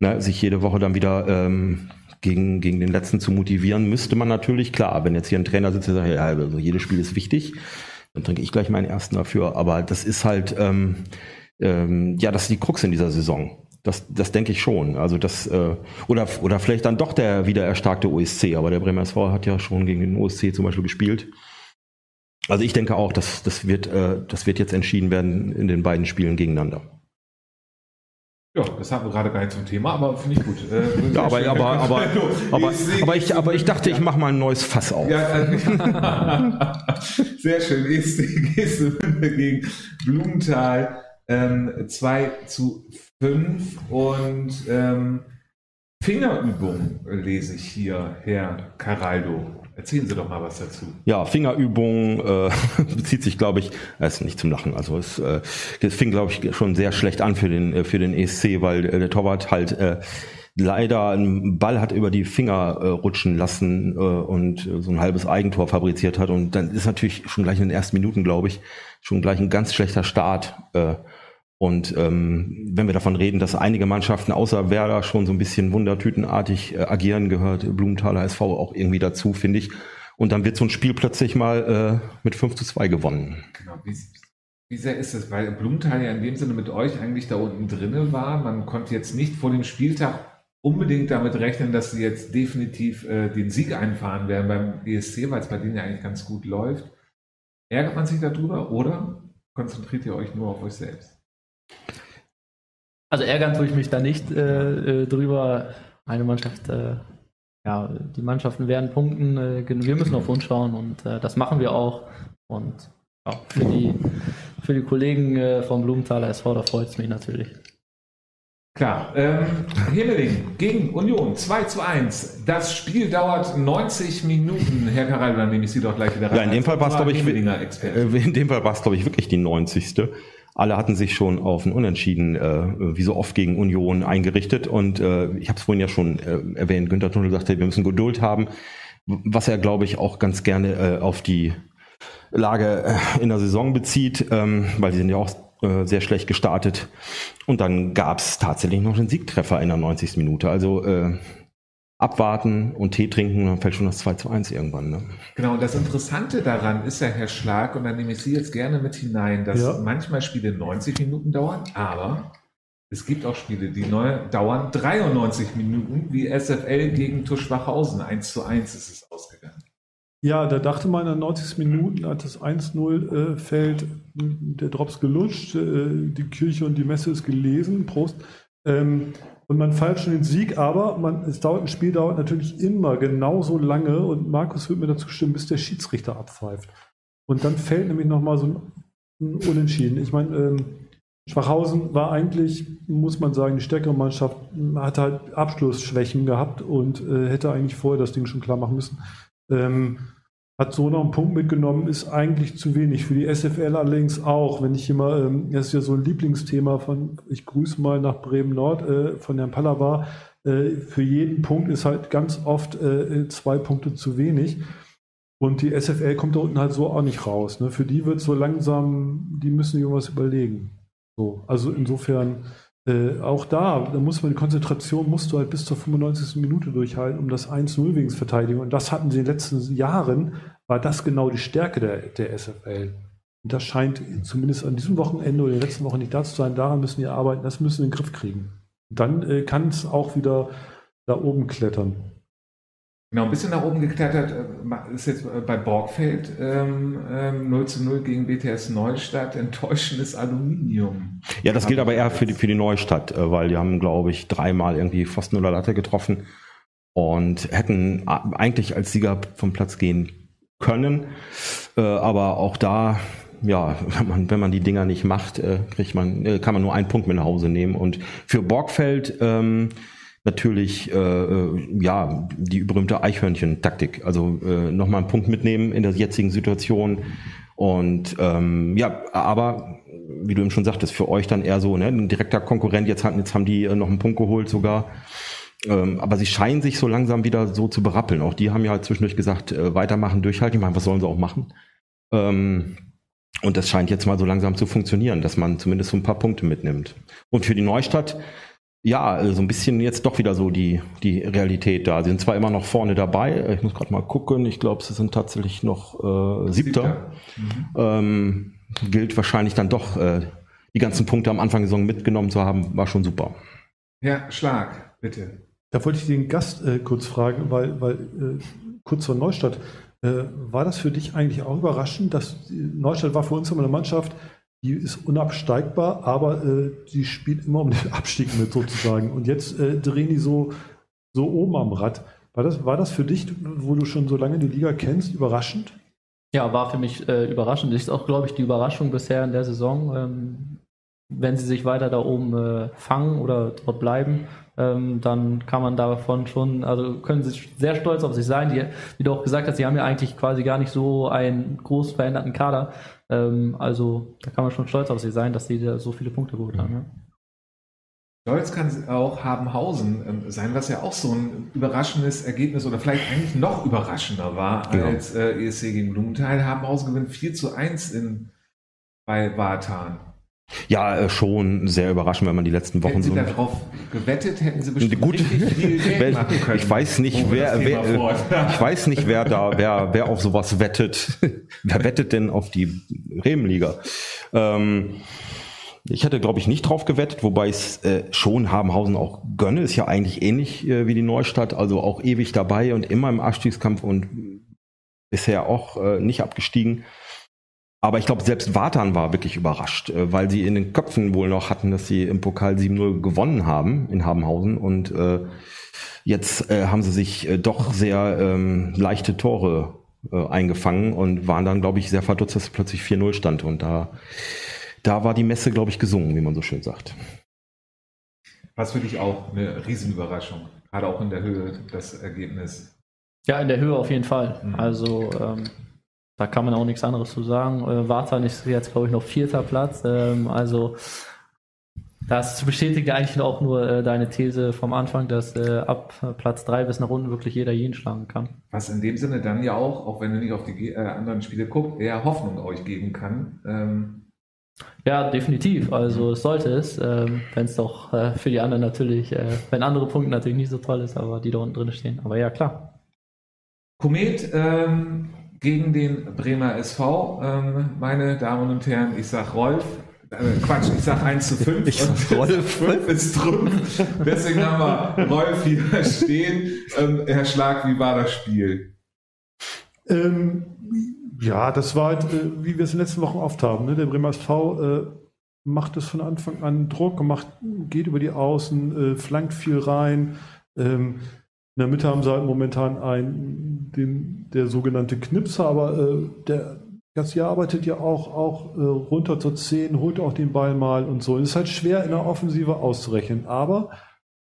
Ne, sich jede Woche dann wieder ähm, gegen, gegen den letzten zu motivieren, müsste man natürlich, klar, wenn jetzt hier ein Trainer sitzt, der sagt, ja, also jedes Spiel ist wichtig, dann trinke ich gleich meinen ersten dafür. Aber das ist halt, ähm, ähm, ja, das ist die Krux in dieser Saison. Das, das denke ich schon. Also das äh, oder oder vielleicht dann doch der wieder erstarkte OSC. Aber der Bremer SV hat ja schon gegen den OSC zum Beispiel gespielt. Also ich denke auch, dass das wird äh, das wird jetzt entschieden werden in den beiden Spielen gegeneinander. Ja, das haben wir gerade gar nicht zum Thema, aber finde ich gut. Äh, ja, aber, aber, aber, aber, aber, ich, aber ich dachte, ich mache mal ein neues Fass auf. Ja, äh, sehr schön. Geste gegen Blumenthal ähm, 2 zu 5 und ähm, Fingerübung lese ich hier, Herr Caraldo. Erzählen Sie doch mal was dazu. Ja, Fingerübung äh, bezieht sich, glaube ich, es ist nicht zum Lachen. Also es, äh, es fing, glaube ich, schon sehr schlecht an für den äh, für den ESC, weil äh, der Torwart halt äh, leider einen Ball hat über die Finger äh, rutschen lassen äh, und äh, so ein halbes Eigentor fabriziert hat. Und dann ist natürlich schon gleich in den ersten Minuten, glaube ich, schon gleich ein ganz schlechter Start. Äh, und ähm, wenn wir davon reden, dass einige Mannschaften außer Werder schon so ein bisschen wundertütenartig äh, agieren, gehört Blumenthaler SV auch irgendwie dazu, finde ich. Und dann wird so ein Spiel plötzlich mal äh, mit 5 zu 2 gewonnen. Genau. Wie, wie sehr ist es? Weil Blumenthal ja in dem Sinne mit euch eigentlich da unten drinne war. Man konnte jetzt nicht vor dem Spieltag unbedingt damit rechnen, dass sie jetzt definitiv äh, den Sieg einfahren werden beim ESC, weil es bei denen ja eigentlich ganz gut läuft. Ärgert man sich darüber oder konzentriert ihr euch nur auf euch selbst? Also ärgern tue ich mich da nicht äh, äh, drüber. Eine Mannschaft, äh, ja, die Mannschaften werden punkten. Äh, wir müssen auf uns schauen und äh, das machen wir auch. Und ja, für, die, für die Kollegen äh, vom Blumenthaler SV, da freut es mich natürlich. Klar. Ähm, Himmeling gegen Union 2 zu 1. Das Spiel dauert 90 Minuten. Herr Karel, dann nehme ich Sie doch gleich wieder rein. Ja, in dem Fall war es, glaube ich, in dem Fall war es, glaube ich, wirklich die 90. Alle hatten sich schon auf ein Unentschieden, äh, wie so oft gegen Union, eingerichtet. Und äh, ich habe es vorhin ja schon äh, erwähnt, Günther Tunnel sagte, wir müssen Geduld haben, was er, glaube ich, auch ganz gerne äh, auf die Lage äh, in der Saison bezieht, ähm, weil die sind ja auch äh, sehr schlecht gestartet. Und dann gab es tatsächlich noch einen Siegtreffer in der 90. Minute. Also äh, abwarten und Tee trinken, dann fällt schon das 2 zu 1 irgendwann. Ne? Genau, und das Interessante daran ist ja, Herr Schlag, und da nehme ich Sie jetzt gerne mit hinein, dass ja. manchmal Spiele 90 Minuten dauern, aber es gibt auch Spiele, die neu, dauern 93 Minuten, wie SFL gegen Tuschwachhausen. 1 zu 1 ist es ausgegangen. Ja, da dachte man in 90 Minuten, als das 1-0 äh, fällt, der Drops gelutscht, äh, die Kirche und die Messe ist gelesen, Prost. Ähm, und man feiert schon den Sieg, aber man, es dauert, ein Spiel dauert natürlich immer genauso lange und Markus wird mir dazu stimmen, bis der Schiedsrichter abpfeift. Und dann fällt nämlich nochmal so ein, ein, Unentschieden. Ich meine, ähm, Schwachhausen war eigentlich, muss man sagen, die stärkere Mannschaft, hat halt Abschlussschwächen gehabt und äh, hätte eigentlich vorher das Ding schon klar machen müssen. Ähm, hat so noch einen Punkt mitgenommen, ist eigentlich zu wenig. Für die SFL allerdings auch. Wenn ich immer, ähm, das ist ja so ein Lieblingsthema von, ich grüße mal nach Bremen Nord, äh, von Herrn Pallava. Äh, für jeden Punkt ist halt ganz oft äh, zwei Punkte zu wenig. Und die SFL kommt da unten halt so auch nicht raus. Ne? Für die wird so langsam, die müssen irgendwas überlegen. So, also insofern äh, auch da, da muss man die Konzentration musst du halt bis zur 95. Minute durchhalten, um das 1-0 wegen Verteidigung. Und das hatten sie in den letzten Jahren, war das genau die Stärke der, der SFL. Und das scheint zumindest an diesem Wochenende oder in den letzten Wochen nicht da zu sein. Daran müssen die arbeiten, das müssen sie in den Griff kriegen. Dann äh, kann es auch wieder da oben klettern. Genau, ein bisschen nach oben geklettert äh, ist jetzt äh, bei Borgfeld ähm, ähm, 0 zu 0 gegen BTS Neustadt. Enttäuschendes Aluminium. Ja, das gilt aber eher für die, für die Neustadt, äh, weil die haben, glaube ich, dreimal irgendwie Pfosten oder Latte getroffen und hätten eigentlich als Sieger vom Platz gehen können. Aber auch da ja, wenn man, wenn man die Dinger nicht macht, kriegt man, kann man nur einen Punkt mit nach Hause nehmen. Und für Borgfeld ähm, natürlich äh, äh, ja die berühmte Eichhörnchen-Taktik. Also äh, nochmal einen Punkt mitnehmen in der jetzigen Situation Und ähm, ja, aber wie du eben schon sagtest, für euch dann eher so ne, ein direkter Konkurrent. Jetzt, hatten, jetzt haben die äh, noch einen Punkt geholt sogar. Ähm, aber sie scheinen sich so langsam wieder so zu berappeln. Auch die haben ja zwischendurch gesagt, äh, weitermachen, durchhalten. Ich meine, was sollen sie auch machen? Ähm, und das scheint jetzt mal so langsam zu funktionieren, dass man zumindest so ein paar Punkte mitnimmt. Und für die Neustadt, ja, so ein bisschen jetzt doch wieder so die, die Realität da. Sie sind zwar immer noch vorne dabei, ich muss gerade mal gucken, ich glaube, sie sind tatsächlich noch äh, Siebter. Mhm. Ähm, gilt wahrscheinlich dann doch, äh, die ganzen Punkte am Anfang der Saison mitgenommen zu haben, war schon super. Ja, Schlag, bitte. Da wollte ich den Gast äh, kurz fragen, weil, weil äh, kurz vor Neustadt, äh, war das für dich eigentlich auch überraschend, dass Neustadt war für uns immer eine Mannschaft, die ist unabsteigbar, aber äh, die spielt immer um den Abstieg mit sozusagen. Und jetzt äh, drehen die so, so oben am Rad. War das, war das für dich, wo du schon so lange die Liga kennst, überraschend? Ja, war für mich äh, überraschend. Das ist auch, glaube ich, die Überraschung bisher in der Saison. Ähm, wenn sie sich weiter da oben äh, fangen oder dort bleiben, ähm, dann kann man davon schon, also können sie sehr stolz auf sich sein. Die, wie du auch gesagt hast, sie haben ja eigentlich quasi gar nicht so einen groß veränderten Kader. Ähm, also da kann man schon stolz auf sich sein, dass sie da so viele Punkte geholt haben. Ja. Stolz kann auch Habenhausen ähm, sein, was ja auch so ein überraschendes Ergebnis oder vielleicht eigentlich noch überraschender war genau. als äh, ESC gegen Blumenthal. Habenhausen gewinnt 4 zu 1 in, bei Wartan. Ja, äh, schon sehr überraschend, wenn man die letzten Wochen hätten Sie so. darauf gewettet, hätten Sie bestimmt Gut, viel Geld machen können. Ich weiß nicht, wer, wer ich weiß nicht, wer da, wer, wer auf sowas wettet. wer wettet denn auf die Bremenliga? Ähm, ich hätte, glaube ich, nicht drauf gewettet, wobei es äh, schon Habenhausen auch gönne. Ist ja eigentlich ähnlich äh, wie die Neustadt, also auch ewig dabei und immer im Abstiegskampf und bisher auch äh, nicht abgestiegen. Aber ich glaube, selbst Watan war wirklich überrascht, äh, weil sie in den Köpfen wohl noch hatten, dass sie im Pokal 7-0 gewonnen haben in Habenhausen. Und äh, jetzt äh, haben sie sich äh, doch sehr ähm, leichte Tore äh, eingefangen und waren dann, glaube ich, sehr verdutzt, dass es plötzlich 4-0 stand. Und da, da war die Messe, glaube ich, gesungen, wie man so schön sagt. Was für dich auch eine Riesenüberraschung, gerade auch in der Höhe das Ergebnis. Ja, in der Höhe auf jeden Fall. Mhm. Also ähm, da kann man auch nichts anderes zu sagen. Äh, Wartan ist jetzt, glaube ich, noch vierter Platz. Ähm, also das bestätigt eigentlich auch nur äh, deine These vom Anfang, dass äh, ab Platz drei bis nach unten wirklich jeder jeden schlagen kann. Was in dem Sinne dann ja auch, auch wenn du nicht auf die äh, anderen Spiele guckst, eher Hoffnung euch geben kann. Ähm ja, definitiv. Also es sollte es, ähm, wenn es doch äh, für die anderen natürlich, äh, wenn andere Punkte natürlich nicht so toll ist, aber die da unten drin stehen. Aber ja, klar. Komet, ähm, gegen den Bremer SV. Ähm, meine Damen und Herren, ich sag Rolf. Äh, Quatsch, ich sag 1 zu 5. Ich sag Rolf. 5 ist Trumpf. Deswegen haben wir Rolf hier stehen. Ähm, Herr Schlag, wie war das Spiel? Ähm, ja, das war halt, äh, wie wir es in den letzten Wochen oft haben. Ne? Der Bremer SV äh, macht es von Anfang an Druck, macht, geht über die Außen, äh, flankt viel rein. Ähm, in der Mitte haben sie halt momentan einen, den, der sogenannte Knipser, aber äh, der Garcia arbeitet ja auch, auch äh, runter zur 10, holt auch den Ball mal und so. Es ist halt schwer in der Offensive auszurechnen, aber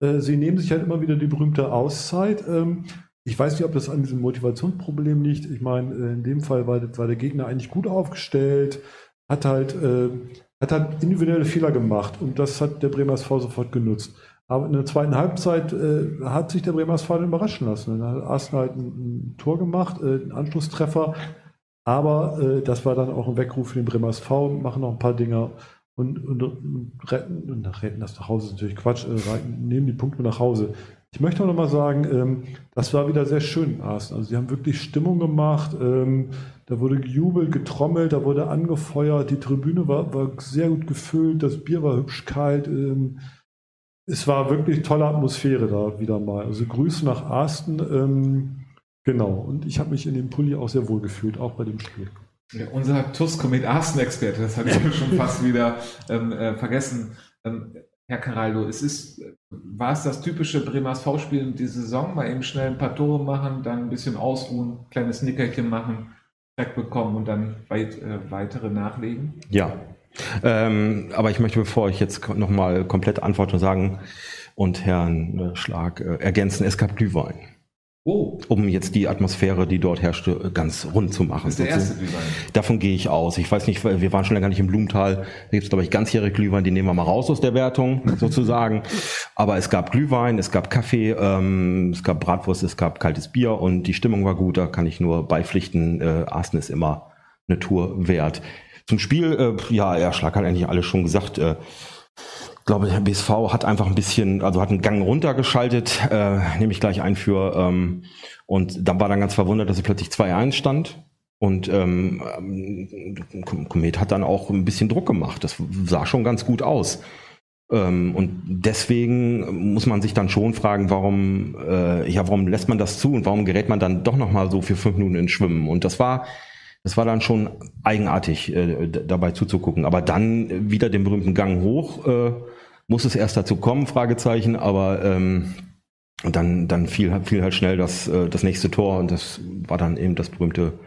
äh, sie nehmen sich halt immer wieder die berühmte Auszeit. Ähm, ich weiß nicht, ob das an diesem Motivationsproblem liegt. Ich meine, äh, in dem Fall war, war, der Gegner eigentlich gut aufgestellt, hat halt, äh, hat halt individuelle Fehler gemacht und das hat der Bremer SV sofort genutzt. Aber in der zweiten Halbzeit äh, hat sich der Bremer SV überraschen lassen. Dann hat Arsenal halt ein, ein Tor gemacht, äh, einen Anschlusstreffer. Aber äh, das war dann auch ein Weckruf für den Bremer SV, machen noch ein paar Dinger und, und, und retten, und retten das nach Hause ist natürlich Quatsch, äh, nehmen die Punkte nach Hause. Ich möchte auch noch mal sagen, ähm, das war wieder sehr schön in Arsenal. Also sie haben wirklich Stimmung gemacht. Ähm, da wurde gejubelt, getrommelt, da wurde angefeuert. Die Tribüne war, war sehr gut gefüllt, das Bier war hübsch kalt. Ähm, es war wirklich tolle Atmosphäre da wieder mal. Also Grüße nach Arsten. Ähm, genau. Und ich habe mich in dem Pulli auch sehr wohl gefühlt, auch bei dem Spiel. Ja, unser TUS-Comet Arsten-Experte, das hatte ich schon fast wieder ähm, äh, vergessen. Ähm, Herr Caraldo, es ist, war es das typische Bremer SV-Spiel in dieser Saison? Mal eben schnell ein paar Tore machen, dann ein bisschen ausruhen, kleines Nickerchen machen, Track bekommen und dann weit, äh, weitere nachlegen? Ja, ähm, aber ich möchte, bevor ich jetzt nochmal komplett antworte, sagen und Herrn äh, Schlag äh, ergänzen, es gab Glühwein. Oh. Um jetzt die Atmosphäre, die dort herrschte, ganz rund zu machen. Das ist der erste Glühwein. Davon gehe ich aus. Ich weiß nicht, wir waren schon länger nicht im Blumenthal. Da gibt es, glaube ich, ganzjährige Glühwein, die nehmen wir mal raus aus der Wertung, sozusagen. Aber es gab Glühwein, es gab Kaffee, ähm, es gab Bratwurst, es gab kaltes Bier und die Stimmung war gut. Da kann ich nur beipflichten. Äh, Aßen ist immer eine Tour wert. Zum Spiel, äh, ja, ja, Schlag hat eigentlich alles schon gesagt. Äh, glaube, der BSV hat einfach ein bisschen, also hat einen Gang runtergeschaltet, äh, nehme ich gleich ein für, ähm, und dann war dann ganz verwundert, dass er plötzlich 2-1 stand. Und ähm, Komet hat dann auch ein bisschen Druck gemacht. Das sah schon ganz gut aus. Ähm, und deswegen muss man sich dann schon fragen, warum, äh, ja, warum lässt man das zu und warum gerät man dann doch nochmal so für fünf Minuten ins Schwimmen? Und das war, das war dann schon eigenartig, äh, dabei zuzugucken. Aber dann wieder den berühmten Gang hoch. Äh, muss es erst dazu kommen, Fragezeichen, aber ähm, dann, dann fiel, fiel halt schnell das, äh, das nächste Tor und das war dann eben das berühmte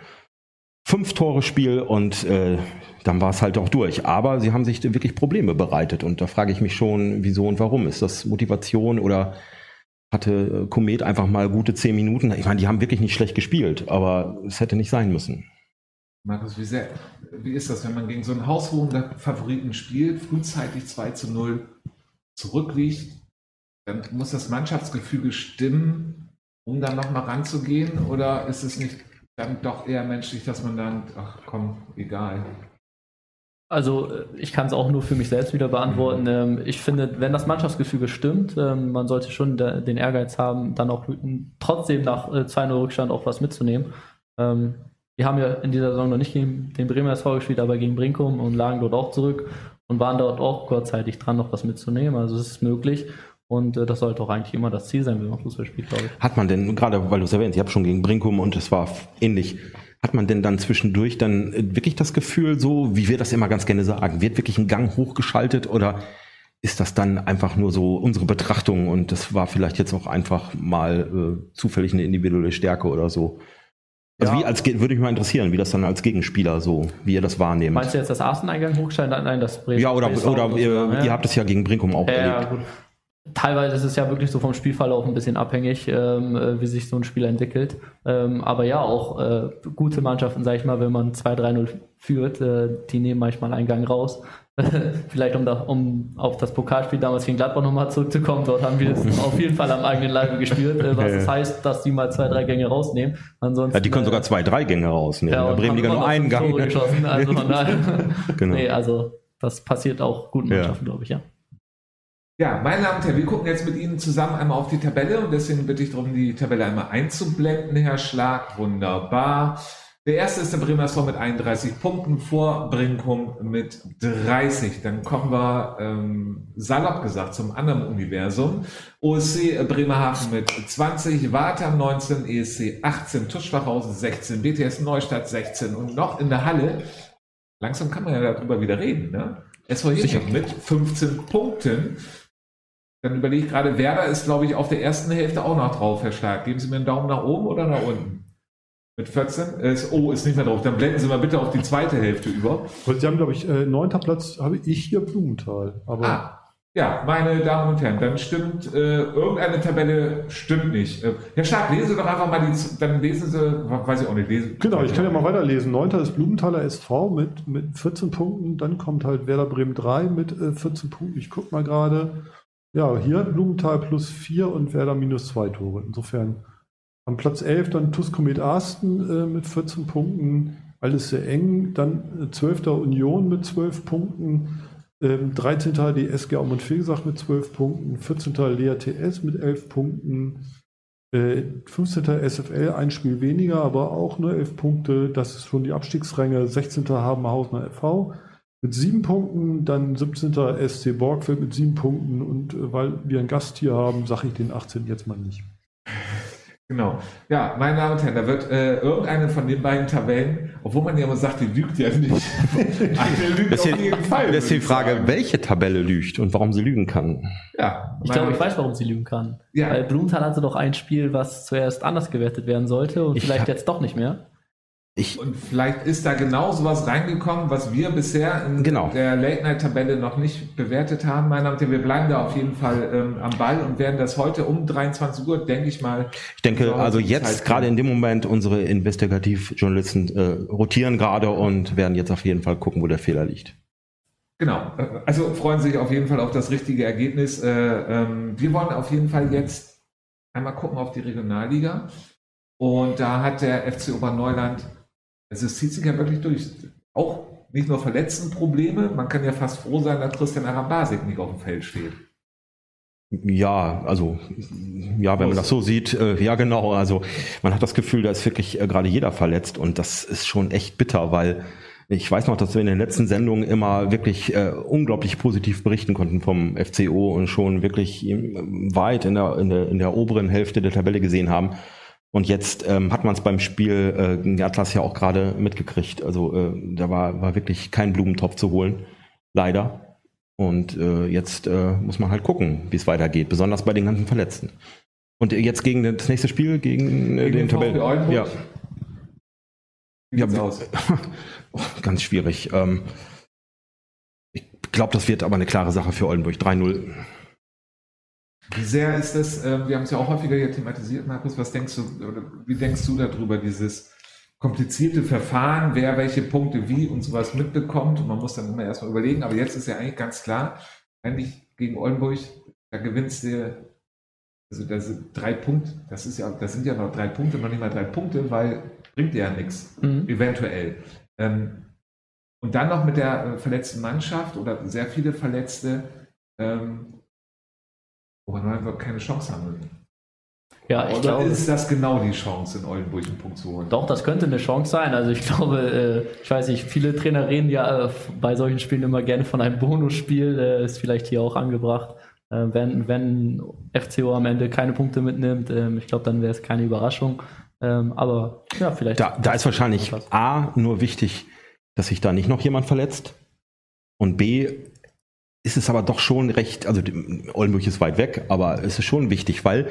Fünf-Tore-Spiel und äh, dann war es halt auch durch. Aber sie haben sich wirklich Probleme bereitet und da frage ich mich schon, wieso und warum. Ist das Motivation oder hatte Komet einfach mal gute zehn Minuten? Ich meine, die haben wirklich nicht schlecht gespielt, aber es hätte nicht sein müssen. Markus, wie, sehr, wie ist das, wenn man gegen so einen haushohen Favoriten spielt, frühzeitig 2 zu 0 zurückliegt, dann muss das Mannschaftsgefüge stimmen, um dann nochmal ranzugehen? Oder ist es nicht dann doch eher menschlich, dass man dann, ach komm, egal? Also ich kann es auch nur für mich selbst wieder beantworten. Mhm. Ähm, ich finde, wenn das Mannschaftsgefüge stimmt, ähm, man sollte schon den Ehrgeiz haben, dann auch trotzdem nach 2-0 äh, Rückstand auch was mitzunehmen. Wir haben ja in dieser Saison noch nicht gegen den Bremer SV gespielt, aber gegen Brinkum und lagen dort auch zurück und waren dort auch kurzzeitig dran, noch was mitzunehmen. Also es ist möglich. Und äh, das sollte auch eigentlich immer das Ziel sein, wenn man Fußball spielt, glaube ich. Hat man denn, gerade weil du es erwähnt, ich habe schon gegen Brinkum und es war ähnlich, hat man denn dann zwischendurch dann äh, wirklich das Gefühl, so wie wir das immer ganz gerne sagen, wird wirklich ein Gang hochgeschaltet oder ist das dann einfach nur so unsere Betrachtung und das war vielleicht jetzt auch einfach mal äh, zufällig eine individuelle Stärke oder so? Also ja. wie als würde mich mal interessieren, wie das dann als Gegenspieler so, wie ihr das wahrnehmt. Meinst du jetzt das Arseneingang hochstellen? Nein, das Bremen. Ja, oder, oder ihr, ja. ihr, habt es ja gegen Brinkum auch ja, erlebt. Ja, Teilweise ist es ja wirklich so vom Spielverlauf ein bisschen abhängig, ähm, äh, wie sich so ein Spiel entwickelt. Ähm, aber ja, auch äh, gute Mannschaften, sag ich mal, wenn man 2-3-0 führt, äh, die nehmen manchmal einen Gang raus. Vielleicht um, da, um auf das Pokalspiel damals gegen Gladbach nochmal zurückzukommen, dort haben wir es auf jeden Fall am eigenen Leibe gespürt, äh, was ja, das heißt, dass die mal zwei, drei Gänge rausnehmen. Ansonsten, ja, die können sogar zwei, drei Gänge rausnehmen. Ja, Bremen die nur einen Gang. Geschossen, also, genau. nee, also das passiert auch guten Mannschaften, glaube ich, ja. Ja, meine Damen und Herren, wir gucken jetzt mit Ihnen zusammen einmal auf die Tabelle und deswegen bitte ich darum, die Tabelle einmal einzublenden, Herr Schlag. Wunderbar. Der erste ist der Bremer SV mit 31 Punkten vor Brinkum mit 30. Dann kommen wir ähm, salopp gesagt zum anderen Universum. OSC Bremerhaven mit 20, Wartam 19, ESC 18, Tuschwachhausen 16, BTS Neustadt 16 und noch in der Halle. Langsam kann man ja darüber wieder reden, ne? SV Jeschek mit 15 Punkten. Dann überlege ich gerade, Werder ist, glaube ich, auf der ersten Hälfte auch noch drauf, Herr Stark. Geben Sie mir einen Daumen nach oben oder nach unten? Mit 14? Ist, oh, ist nicht mehr drauf. Dann blenden Sie mal bitte auf die zweite Hälfte über. Sie haben, glaube ich, äh, neunter Platz habe ich hier Blumenthal. Aber ah, ja, meine Damen und Herren, dann stimmt, äh, irgendeine Tabelle stimmt nicht. Äh, Herr Stark, lesen Sie doch einfach mal die, dann lesen Sie, weiß ich auch nicht, lesen. Genau, ich kann ja mal weiterlesen. Neunter ist Blumenthaler SV mit, mit 14 Punkten, dann kommt halt Werder Bremen 3 mit äh, 14 Punkten. Ich gucke mal gerade. Ja, hier Blumenthal plus 4 und Werder minus 2 Tore. Insofern am Platz 11 dann TuS Komet Arsten äh, mit 14 Punkten, alles sehr eng. Dann äh, 12. Union mit 12 Punkten, ähm, 13. die SG Aumund Fegesach mit 12 Punkten, 14. Lea TS mit 11 Punkten, äh, 15. SFL ein Spiel weniger, aber auch nur 11 Punkte. Das ist schon die Abstiegsränge. 16. Habenhausener FV mit 7 Punkten, dann 17. SC Borgfeld mit 7 Punkten und äh, weil wir einen Gast hier haben, sage ich den 18 jetzt mal nicht. Genau. Ja, meine Damen und Herren, da wird äh, irgendeine von den beiden Tabellen, obwohl man ja immer sagt, die lügt ja nicht. Eine lügt das auf jeden Fall. Das ist die Frage, sagen. welche Tabelle lügt und warum sie lügen kann. Ja. Ich glaube, ich weiß, warum sie lügen kann. Ja. Weil Blumenthal hatte doch ein Spiel, was zuerst anders gewertet werden sollte und ich vielleicht jetzt doch nicht mehr. Ich, und vielleicht ist da genau sowas reingekommen, was wir bisher in genau. der Late-Night-Tabelle noch nicht bewertet haben. Meine Damen und Herren, wir bleiben da auf jeden Fall ähm, am Ball und werden das heute um 23 Uhr, denke ich mal. Ich denke, also jetzt gerade in dem Moment unsere Investigativjournalisten äh, rotieren gerade und werden jetzt auf jeden Fall gucken, wo der Fehler liegt. Genau, also freuen sich auf jeden Fall auf das richtige Ergebnis. Äh, ähm, wir wollen auf jeden Fall jetzt einmal gucken auf die Regionalliga. Und da hat der FC Oberneuland also es zieht sich ja wirklich durch. Auch nicht nur Verletztenprobleme, man kann ja fast froh sein, dass Christian Arambasik nicht auf dem Feld steht. Ja, also ja, wenn man das so sieht, äh, ja genau. Also man hat das Gefühl, da ist wirklich äh, gerade jeder verletzt und das ist schon echt bitter, weil ich weiß noch, dass wir in den letzten Sendungen immer wirklich äh, unglaublich positiv berichten konnten vom FCO und schon wirklich weit in der, in der, in der oberen Hälfte der Tabelle gesehen haben. Und jetzt ähm, hat man es beim Spiel äh, gegen Atlas ja auch gerade mitgekriegt. Also äh, da war, war wirklich kein Blumentopf zu holen, leider. Und äh, jetzt äh, muss man halt gucken, wie es weitergeht, besonders bei den ganzen Verletzten. Und jetzt gegen das nächste Spiel, gegen, äh, gegen den Tabellen. Ja. Ja, oh, ganz schwierig. Ähm, ich glaube, das wird aber eine klare Sache für Oldenburg. 3-0. Wie sehr ist das, äh, wir haben es ja auch häufiger hier thematisiert, Markus, was denkst du, oder wie denkst du darüber, dieses komplizierte Verfahren, wer welche Punkte wie und sowas mitbekommt und man muss dann immer erstmal überlegen, aber jetzt ist ja eigentlich ganz klar, eigentlich gegen Oldenburg, da gewinnst du, also das sind drei Punkte, das ist ja, das sind ja noch drei Punkte, noch nicht mal drei Punkte, weil bringt dir ja nichts, mhm. eventuell. Ähm, und dann noch mit der äh, verletzten Mannschaft oder sehr viele Verletzte, ähm, wo man einfach keine Chance haben würden. Ja, ich Oder glaube, ist das genau die Chance, in Oldenburg einen Punkt zu holen? Doch, das könnte eine Chance sein. Also ich glaube, äh, ich weiß nicht, viele Trainer reden ja äh, bei solchen Spielen immer gerne von einem Bonusspiel, äh, ist vielleicht hier auch angebracht. wenn, wenn FCO am Ende keine Punkte mitnimmt, ähm, ich glaube, dann wäre es keine Überraschung. Ähm, aber ja, vielleicht. Da, da ist wahrscheinlich A nur wichtig, dass sich da nicht noch jemand verletzt. Und B, ist es aber doch schon recht, also Oldenburg ist weit weg, aber es ist schon wichtig, weil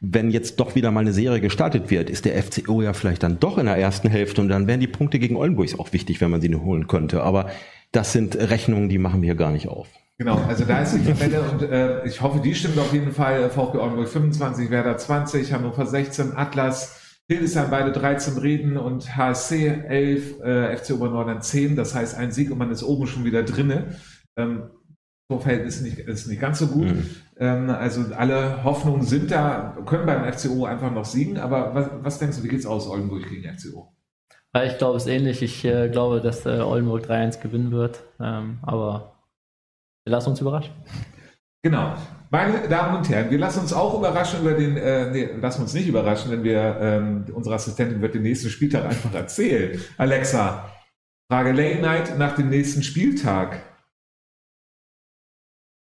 wenn jetzt doch wieder mal eine Serie gestartet wird, ist der FCO ja vielleicht dann doch in der ersten Hälfte und dann wären die Punkte gegen Oldenburg auch wichtig, wenn man sie nur holen könnte. Aber das sind Rechnungen, die machen wir gar nicht auf. Genau, also da ist die Tabelle und äh, ich hoffe, die stimmt auf jeden Fall. VfB Oldenburg 25, Werder 20, Hannover 16, Atlas, Hildesheim beide 13 Reden und HSC 11, äh, FC Obernordern 10. Das heißt, ein Sieg und man ist oben schon wieder drinne. Ähm, Vorfeld ist nicht, ist nicht ganz so gut. Mhm. Ähm, also alle Hoffnungen sind da, können beim FCO einfach noch siegen. Aber was, was denkst du, wie geht's aus Oldenburg gegen FCO? Ich glaube, es ist ähnlich. Ich äh, glaube, dass äh, Oldenburg 3-1 gewinnen wird. Ähm, aber wir lassen uns überraschen. Genau. Meine Damen und Herren, wir lassen uns auch überraschen über den, äh, nee, lassen uns nicht überraschen, denn wir, ähm, unsere Assistentin wird den nächsten Spieltag einfach erzählen. Alexa, Frage Late Night nach dem nächsten Spieltag.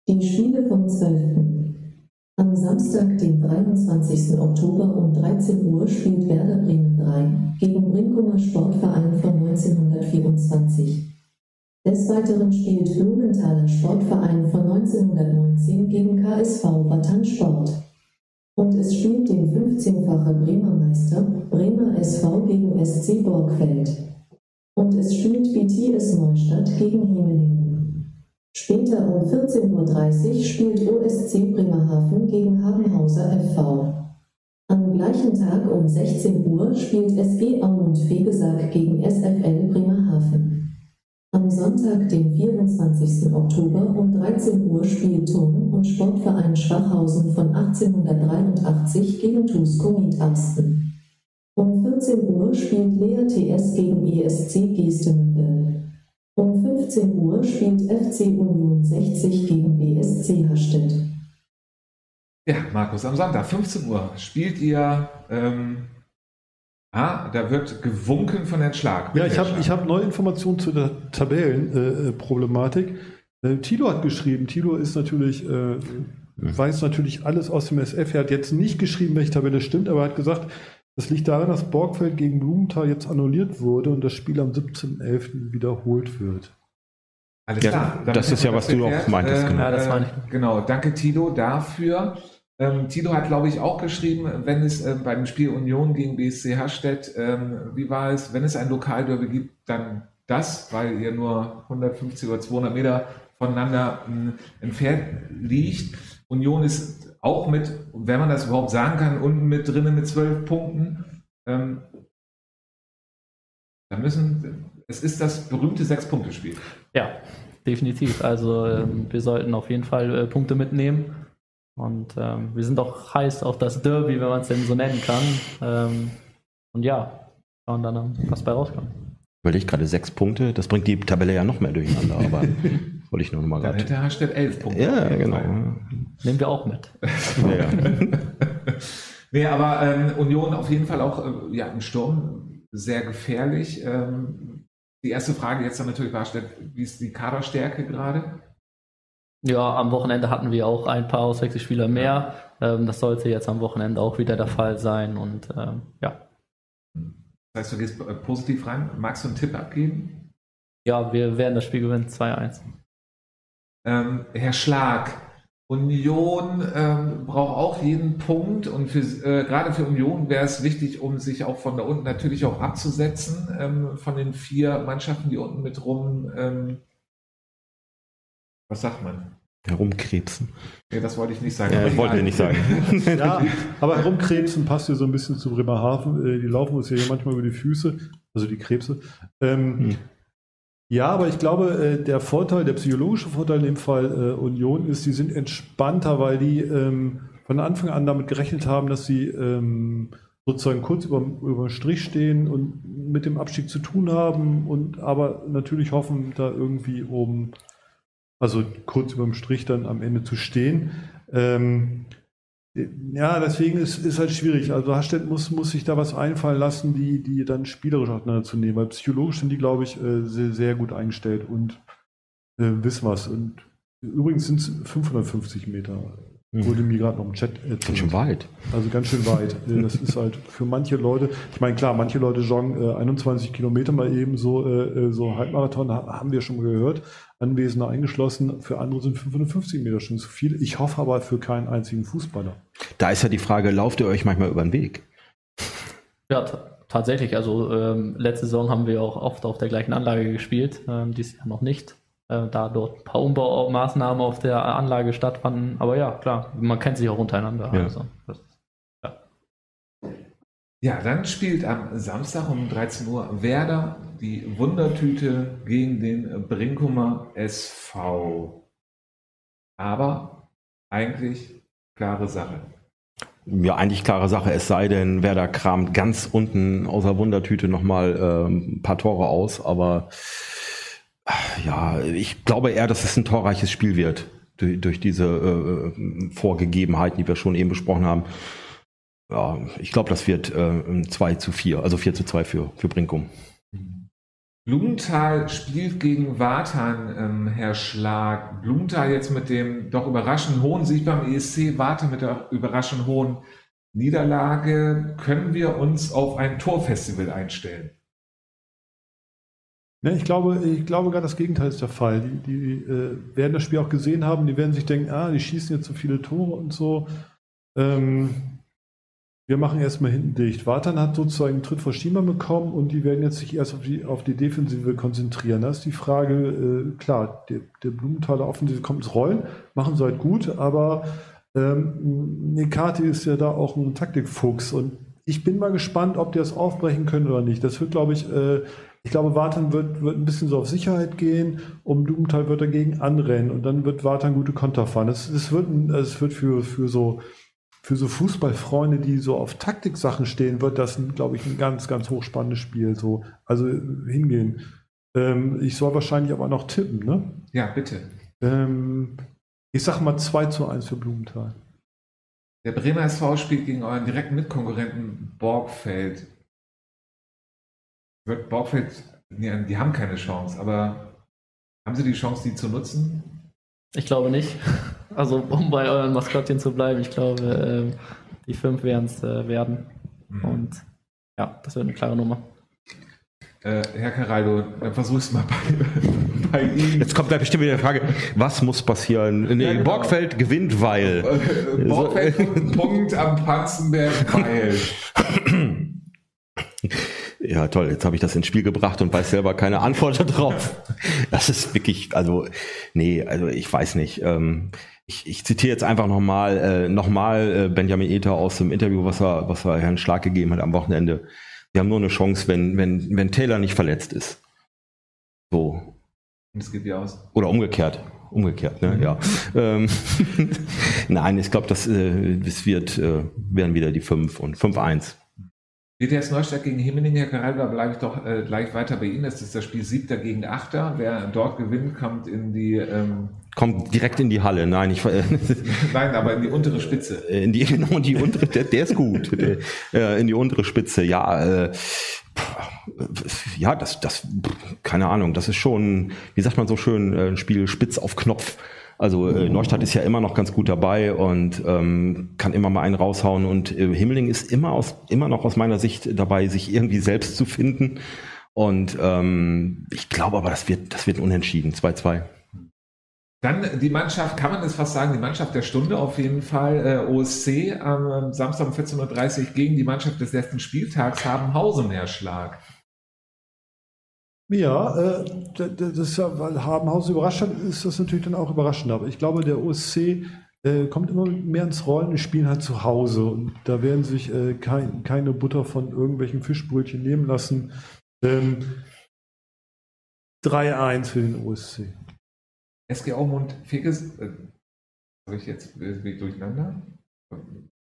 Die Spiele vom 12. Am Samstag, den 23. Oktober um 13 Uhr spielt Werder Bremen 3 gegen Brinkumer Sportverein von 1924. Des Weiteren spielt Blumenthaler Sportverein von 1919 gegen KSV Batan Sport. Und es spielt den 15-fache Bremer Meister Bremer SV gegen SC Borgfeld. Und es spielt BTS Neustadt gegen Hemeling. Später um 14.30 Uhr spielt OSC Bremerhaven gegen Habenhauser FV. Am gleichen Tag um 16 Uhr spielt SG Aumund Fegesack gegen SFL Bremerhaven. Am Sonntag, den 24. Oktober um 13 Uhr spielt Turn- und Sportverein Schwachhausen von 1883 gegen TuS Komit Asten. Um 14 Uhr spielt Lea TS gegen ESC Geestemünde. Um 15 Uhr spielt FC Union 60 gegen BSC Hastedt. Ja, Markus, am Sonntag, 15 Uhr, spielt ihr. Ähm, ah, da wird gewunken von den Schlag. Ja, ich habe hab neue Informationen zu der Tabellenproblematik. Äh, äh, Tilo hat geschrieben. Tilo ist natürlich, äh, weiß natürlich alles aus dem SF. Er hat jetzt nicht geschrieben, welche Tabelle stimmt, aber er hat gesagt, das liegt daran, dass Borgfeld gegen Blumenthal jetzt annulliert wurde und das Spiel am 17.11. wiederholt wird. Alles klar. Ja, das ist ja, was du auch meintest. Äh, genau. Ja, das meine ich. Genau, danke Tilo dafür. Ähm, Tito hat, glaube ich, auch geschrieben, wenn es äh, beim Spiel Union gegen BSC Hastedt, ähm, wie war es, wenn es ein Lokalderby gibt, dann das, weil ihr nur 150 oder 200 Meter voneinander äh, entfernt liegt. Union ist auch mit, wenn man das überhaupt sagen kann, unten mit drinnen mit zwölf Punkten. Ähm, da müssen, es ist das berühmte Sechs-Punkte-Spiel. Ja, definitiv. Also ähm, wir sollten auf jeden Fall äh, Punkte mitnehmen. Und ähm, wir sind auch heiß auf das Derby, wenn man es denn so nennen kann. Ähm, und ja, schauen dann, was bei rauskommt. Überlege gerade sechs Punkte, das bringt die Tabelle ja noch mehr durcheinander, aber wollte ich nur noch mal gerade. hätte Hasstedt elf Punkte. Ja, genau. Fall. Nehmen wir auch mit. Ja. Nee, aber ähm, Union auf jeden Fall auch äh, ja, im Sturm sehr gefährlich. Ähm, die erste Frage jetzt dann natürlich war, wie ist die Kaderstärke gerade? Ja, am Wochenende hatten wir auch ein paar Auswechselspieler mehr. Ähm, das sollte jetzt am Wochenende auch wieder der Fall sein. Und ähm, ja. Das heißt, du gehst äh, positiv rein. Magst du einen Tipp abgeben? ja, wir werden das Spiel gewinnen, 2-1. Ähm, Herr Schlag, Union ähm, braucht auch jeden Punkt und für, äh, gerade für Union wäre es wichtig, um sich auch von da unten natürlich auch abzusetzen, ähm, von den vier Mannschaften, die unten mit rum, ähm, was sagt man? Herumkrebsen. Ja, das wollte ich nicht sagen. Ja, aber ich wollte egal. nicht sagen. Ja, aber herumkrebsen passt ja so ein bisschen zu Bremerhaven. Äh, Die laufen uns ja hier manchmal über die Füße, also die Krebse. Ähm, Hm. Ja, aber ich glaube, äh, der Vorteil, der psychologische Vorteil in dem Fall äh, Union ist, die sind entspannter, weil die ähm, von Anfang an damit gerechnet haben, dass sie ähm, sozusagen kurz über, über Strich stehen und mit dem Abstieg zu tun haben und aber natürlich hoffen, da irgendwie oben, also kurz über dem Strich dann am Ende zu stehen. Ähm, ja, deswegen ist es halt schwierig. Also Hasstedt muss, muss sich da was einfallen lassen, die, die dann spielerisch auseinanderzunehmen, weil psychologisch sind die, glaube ich, äh, sehr, sehr gut eingestellt und äh, wissen was. Und übrigens sind es 550 Meter, Hm. wurde mir gerade noch im Chat erzählt. Ganz schön weit. Also ganz schön weit. Äh, Das ist halt für manche Leute, ich meine, klar, manche Leute joggen äh, 21 Kilometer mal eben so, äh, äh, so Halbmarathon, ha- haben wir schon mal gehört, Anwesende eingeschlossen. Für andere sind 550 Meter schon zu viel. Ich hoffe aber für keinen einzigen Fußballer. Da ist ja die Frage, lauft ihr euch manchmal über den Weg? Ja, ta- tatsächlich. Also ähm, letzte Saison haben wir auch oft auf der gleichen Anlage gespielt, ähm, dieses Jahr noch nicht, äh, da dort ein paar Umbaumaßnahmen auf der Anlage stattfanden. Aber ja, klar, man kennt sich auch untereinander. Ja. Also, das, Ja, dann spielt am Samstag um 13 Uhr Werder die Wundertüte gegen den Brinkumer SV. Aber eigentlich klare Sache. Ja, eigentlich klare Sache, es sei denn, Werder kramt ganz unten außer Wundertüte nochmal ähm, ein paar Tore aus, aber äh, ja, ich glaube eher, dass es ein torreiches Spiel wird durch, durch diese äh, Vorgegebenheiten, die wir schon eben besprochen haben. Ja, ich glaube, das wird äh, 2 zu 4, also 4 zu 2 für, für Brinkum. Blumenthal spielt gegen Wartan, ähm, Herr Schlag. Blumenthal jetzt mit dem doch überraschend hohen Sieg beim ESC, Wartan mit der überraschend hohen Niederlage. Können wir uns auf ein Torfestival einstellen? Ne, ich glaube, ich glaube gerade das Gegenteil ist der Fall. Die, die äh, werden das Spiel auch gesehen haben, die werden sich denken, ah, die schießen jetzt so viele Tore und so. Ähm, wir machen erstmal hinten dicht. Wartan hat sozusagen einen Tritt vor Schiemann bekommen und die werden jetzt sich erst auf die, auf die Defensive konzentrieren. Da ist die Frage, äh, klar, der, der Blumenthaler Offensive kommt ins Rollen, machen sie halt gut, aber ähm, Nekati ist ja da auch ein Taktikfuchs und ich bin mal gespannt, ob die das aufbrechen können oder nicht. Das wird, glaube ich, äh, ich glaube, Wartan wird, wird ein bisschen so auf Sicherheit gehen und Blumenthal wird dagegen anrennen und dann wird Wartan gute Konter fahren. Das wird, wird für, für so für so Fußballfreunde, die so auf Taktiksachen stehen, wird das, glaube ich, ein ganz, ganz hochspannendes Spiel. So, also hingehen. Ähm, ich soll wahrscheinlich aber noch tippen, ne? Ja, bitte. Ähm, ich sag mal 2 zu 1 für Blumenthal. Der Bremer SV spielt gegen euren direkten Mitkonkurrenten Borgfeld. Wird Borgfeld, nee, die haben keine Chance, aber haben sie die Chance, die zu nutzen? Ich glaube nicht. Also, um bei euren Maskottchen zu bleiben, ich glaube, ähm, die fünf werden es äh, werden. Mhm. Und ja, das wird eine klare Nummer. Äh, Herr Caraldo, dann versuch's mal bei, bei ihm. Jetzt kommt da bestimmt wieder die Frage, was muss passieren? Nee, Ja, genau. Borgfeld gewinnt, weil. Äh, Borgfeld und Punkt am Panzenberg, weil. Ja, toll, jetzt habe ich das ins Spiel gebracht und weiß selber keine Antwort darauf. Das ist wirklich, also, nee, also ich weiß nicht. Ähm, ich, ich zitiere jetzt einfach nochmal äh, noch mal, äh, Benjamin Ether aus dem Interview, was er, was er Herrn Schlag gegeben hat am Wochenende. Wir haben nur eine Chance, wenn, wenn, wenn Taylor nicht verletzt ist. So. Und es geht wie aus. Oder umgekehrt. Umgekehrt, ne? Ja. Ähm, Nein, ich glaube, das, äh, das wird, äh, werden wieder die 5 und 5-1. DTS Neustadt gegen Himmeling, Herr Karel, da bleibe ich doch äh, gleich weiter bei Ihnen. Das ist das Spiel Siebter gegen Achter. Wer dort gewinnt, kommt in die, ähm, Kommt direkt in die Halle. Nein, ich äh, nein, aber in die untere Spitze. in die, genau, die untere, der, der ist gut. Der, äh, in die untere Spitze, ja. Äh, ja, das, das, keine Ahnung, das ist schon, wie sagt man so schön, äh, ein Spiel spitz auf Knopf. Also äh, Neustadt ist ja immer noch ganz gut dabei und ähm, kann immer mal einen raushauen und äh, Himmeling ist immer aus immer noch aus meiner Sicht dabei, sich irgendwie selbst zu finden. Und ähm, ich glaube aber, das wird, das wird unentschieden, 2-2. Dann die Mannschaft, kann man es fast sagen, die Mannschaft der Stunde auf jeden Fall, äh, OSC am Samstag um 14.30 Uhr gegen die Mannschaft des letzten Spieltags haben Hausenerschlag. Ja, äh, das weil Habenhausen überrascht hat, ist das natürlich dann auch überraschend. Aber ich glaube, der OSC äh, kommt immer mehr ins Rollen, die spielen halt zu Hause und da werden sich äh, kein, keine Butter von irgendwelchen Fischbrötchen nehmen lassen. Ähm, 3-1 für den OSC. SG Aumund Feges, äh, habe ich jetzt äh, durcheinander?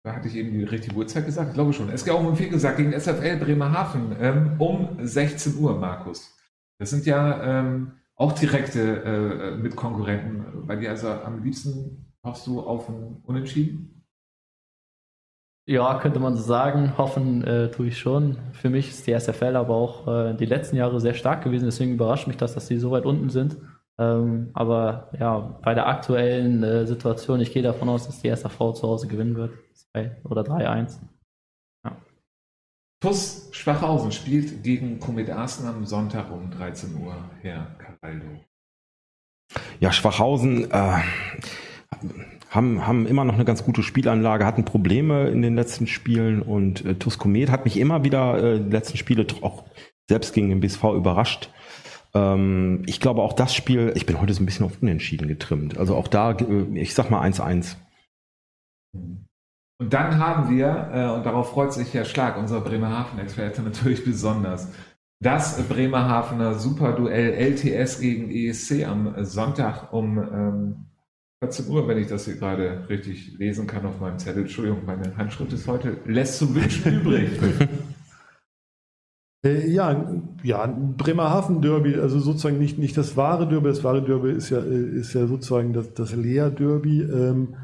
Da hatte ich eben die richtige Uhrzeit gesagt, ich glaube schon. SG Aumund Feges gegen SFL Bremerhaven ähm, um 16 Uhr, Markus. Das sind ja ähm, auch direkte äh, Mitkonkurrenten bei dir. Also am liebsten hoffst du auf ein Unentschieden? Ja, könnte man so sagen. Hoffen äh, tue ich schon. Für mich ist die SFL aber auch äh, die letzten Jahre sehr stark gewesen. Deswegen überrascht mich das, dass die so weit unten sind. Ähm, aber ja, bei der aktuellen äh, Situation, ich gehe davon aus, dass die SAV zu Hause gewinnen wird. 2 oder 3-1. TUS Schwachhausen spielt gegen Komet Arsen am Sonntag um 13 Uhr, Herr Caraldo. Ja, Schwachhausen äh, haben, haben immer noch eine ganz gute Spielanlage, hatten Probleme in den letzten Spielen und äh, TuS Komet hat mich immer wieder äh, die letzten Spiele auch selbst gegen den BSV überrascht. Ähm, ich glaube auch das Spiel, ich bin heute so ein bisschen auf Unentschieden getrimmt. Also auch da, äh, ich sag mal 1-1. Und dann haben wir, äh, und darauf freut sich Herr Schlag, unser Bremerhaven-Experte natürlich besonders, das Bremerhavener Superduell LTS gegen ESC am Sonntag um ähm, 14 Uhr, wenn ich das hier gerade richtig lesen kann auf meinem Zettel. Entschuldigung, meine Handschrift ist heute, lässt zu wünschen übrig. Äh, ja, ja, Bremerhaven-Derby, also sozusagen nicht, nicht das wahre Derby, das wahre Derby ist ja, äh, ist ja sozusagen das, das Leer-Derby. Ähm,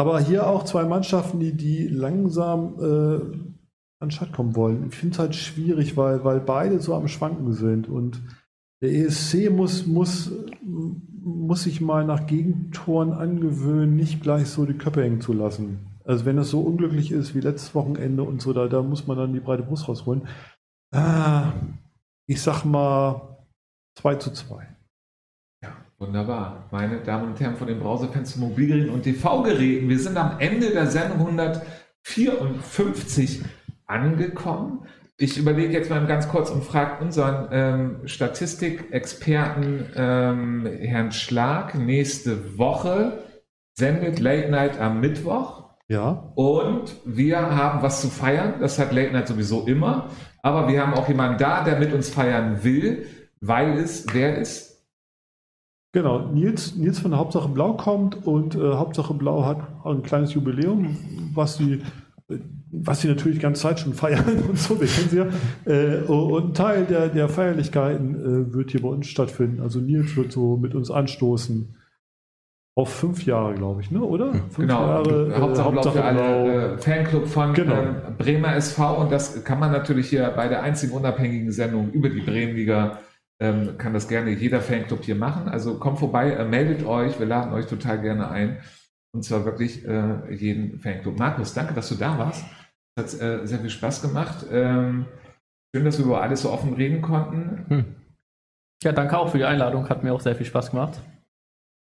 aber hier auch zwei Mannschaften, die, die langsam äh, an Stadt kommen wollen. Ich finde es halt schwierig, weil, weil beide so am Schwanken sind. Und der ESC muss, muss, muss sich mal nach Gegentoren angewöhnen, nicht gleich so die Köpfe hängen zu lassen. Also wenn es so unglücklich ist wie letztes Wochenende und so, da, da muss man dann die breite Brust rausholen. Ah, ich sag mal 2 zu 2. Wunderbar. Meine Damen und Herren von den Browserfenstern, Mobilgeräten und TV-Geräten, wir sind am Ende der Sendung 154 angekommen. Ich überlege jetzt mal ganz kurz und frage unseren ähm, Statistikexperten ähm, Herrn Schlag nächste Woche sendet Late Night am Mittwoch. Ja. Und wir haben was zu feiern. Das hat Late Night sowieso immer. Aber wir haben auch jemanden da, der mit uns feiern will, weil es, wer ist? Genau, Nils, Nils von der Hauptsache Blau kommt und äh, Hauptsache Blau hat ein kleines Jubiläum, was sie, äh, was sie natürlich die ganze Zeit schon feiern und so, wir kennen sie ja. Äh, und ein Teil der, der Feierlichkeiten äh, wird hier bei uns stattfinden. Also Nils wird so mit uns anstoßen. Auf fünf Jahre, glaube ich, ne? oder? Fünf Genau, Jahre. äh, Hauptsache, Blau für alle äh, Fanclub von Genau. ähm, Bremer SV und das kann man natürlich hier bei der einzigen unabhängigen Sendung über die Bremenliga ähm, kann das gerne jeder Fanclub hier machen. Also kommt vorbei, äh, meldet euch, wir laden euch total gerne ein und zwar wirklich äh, jeden Fanclub. Markus, danke, dass du da warst. Es hat äh, sehr viel Spaß gemacht. Ähm, schön, dass wir über alles so offen reden konnten. Hm. Ja, danke auch für die Einladung. Hat mir auch sehr viel Spaß gemacht.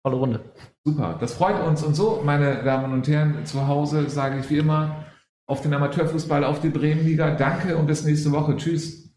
Tolle Runde. Super, das freut uns. Und so, meine Damen und Herren, zu Hause sage ich wie immer auf den Amateurfußball, auf die Bremenliga. Danke und bis nächste Woche. Tschüss.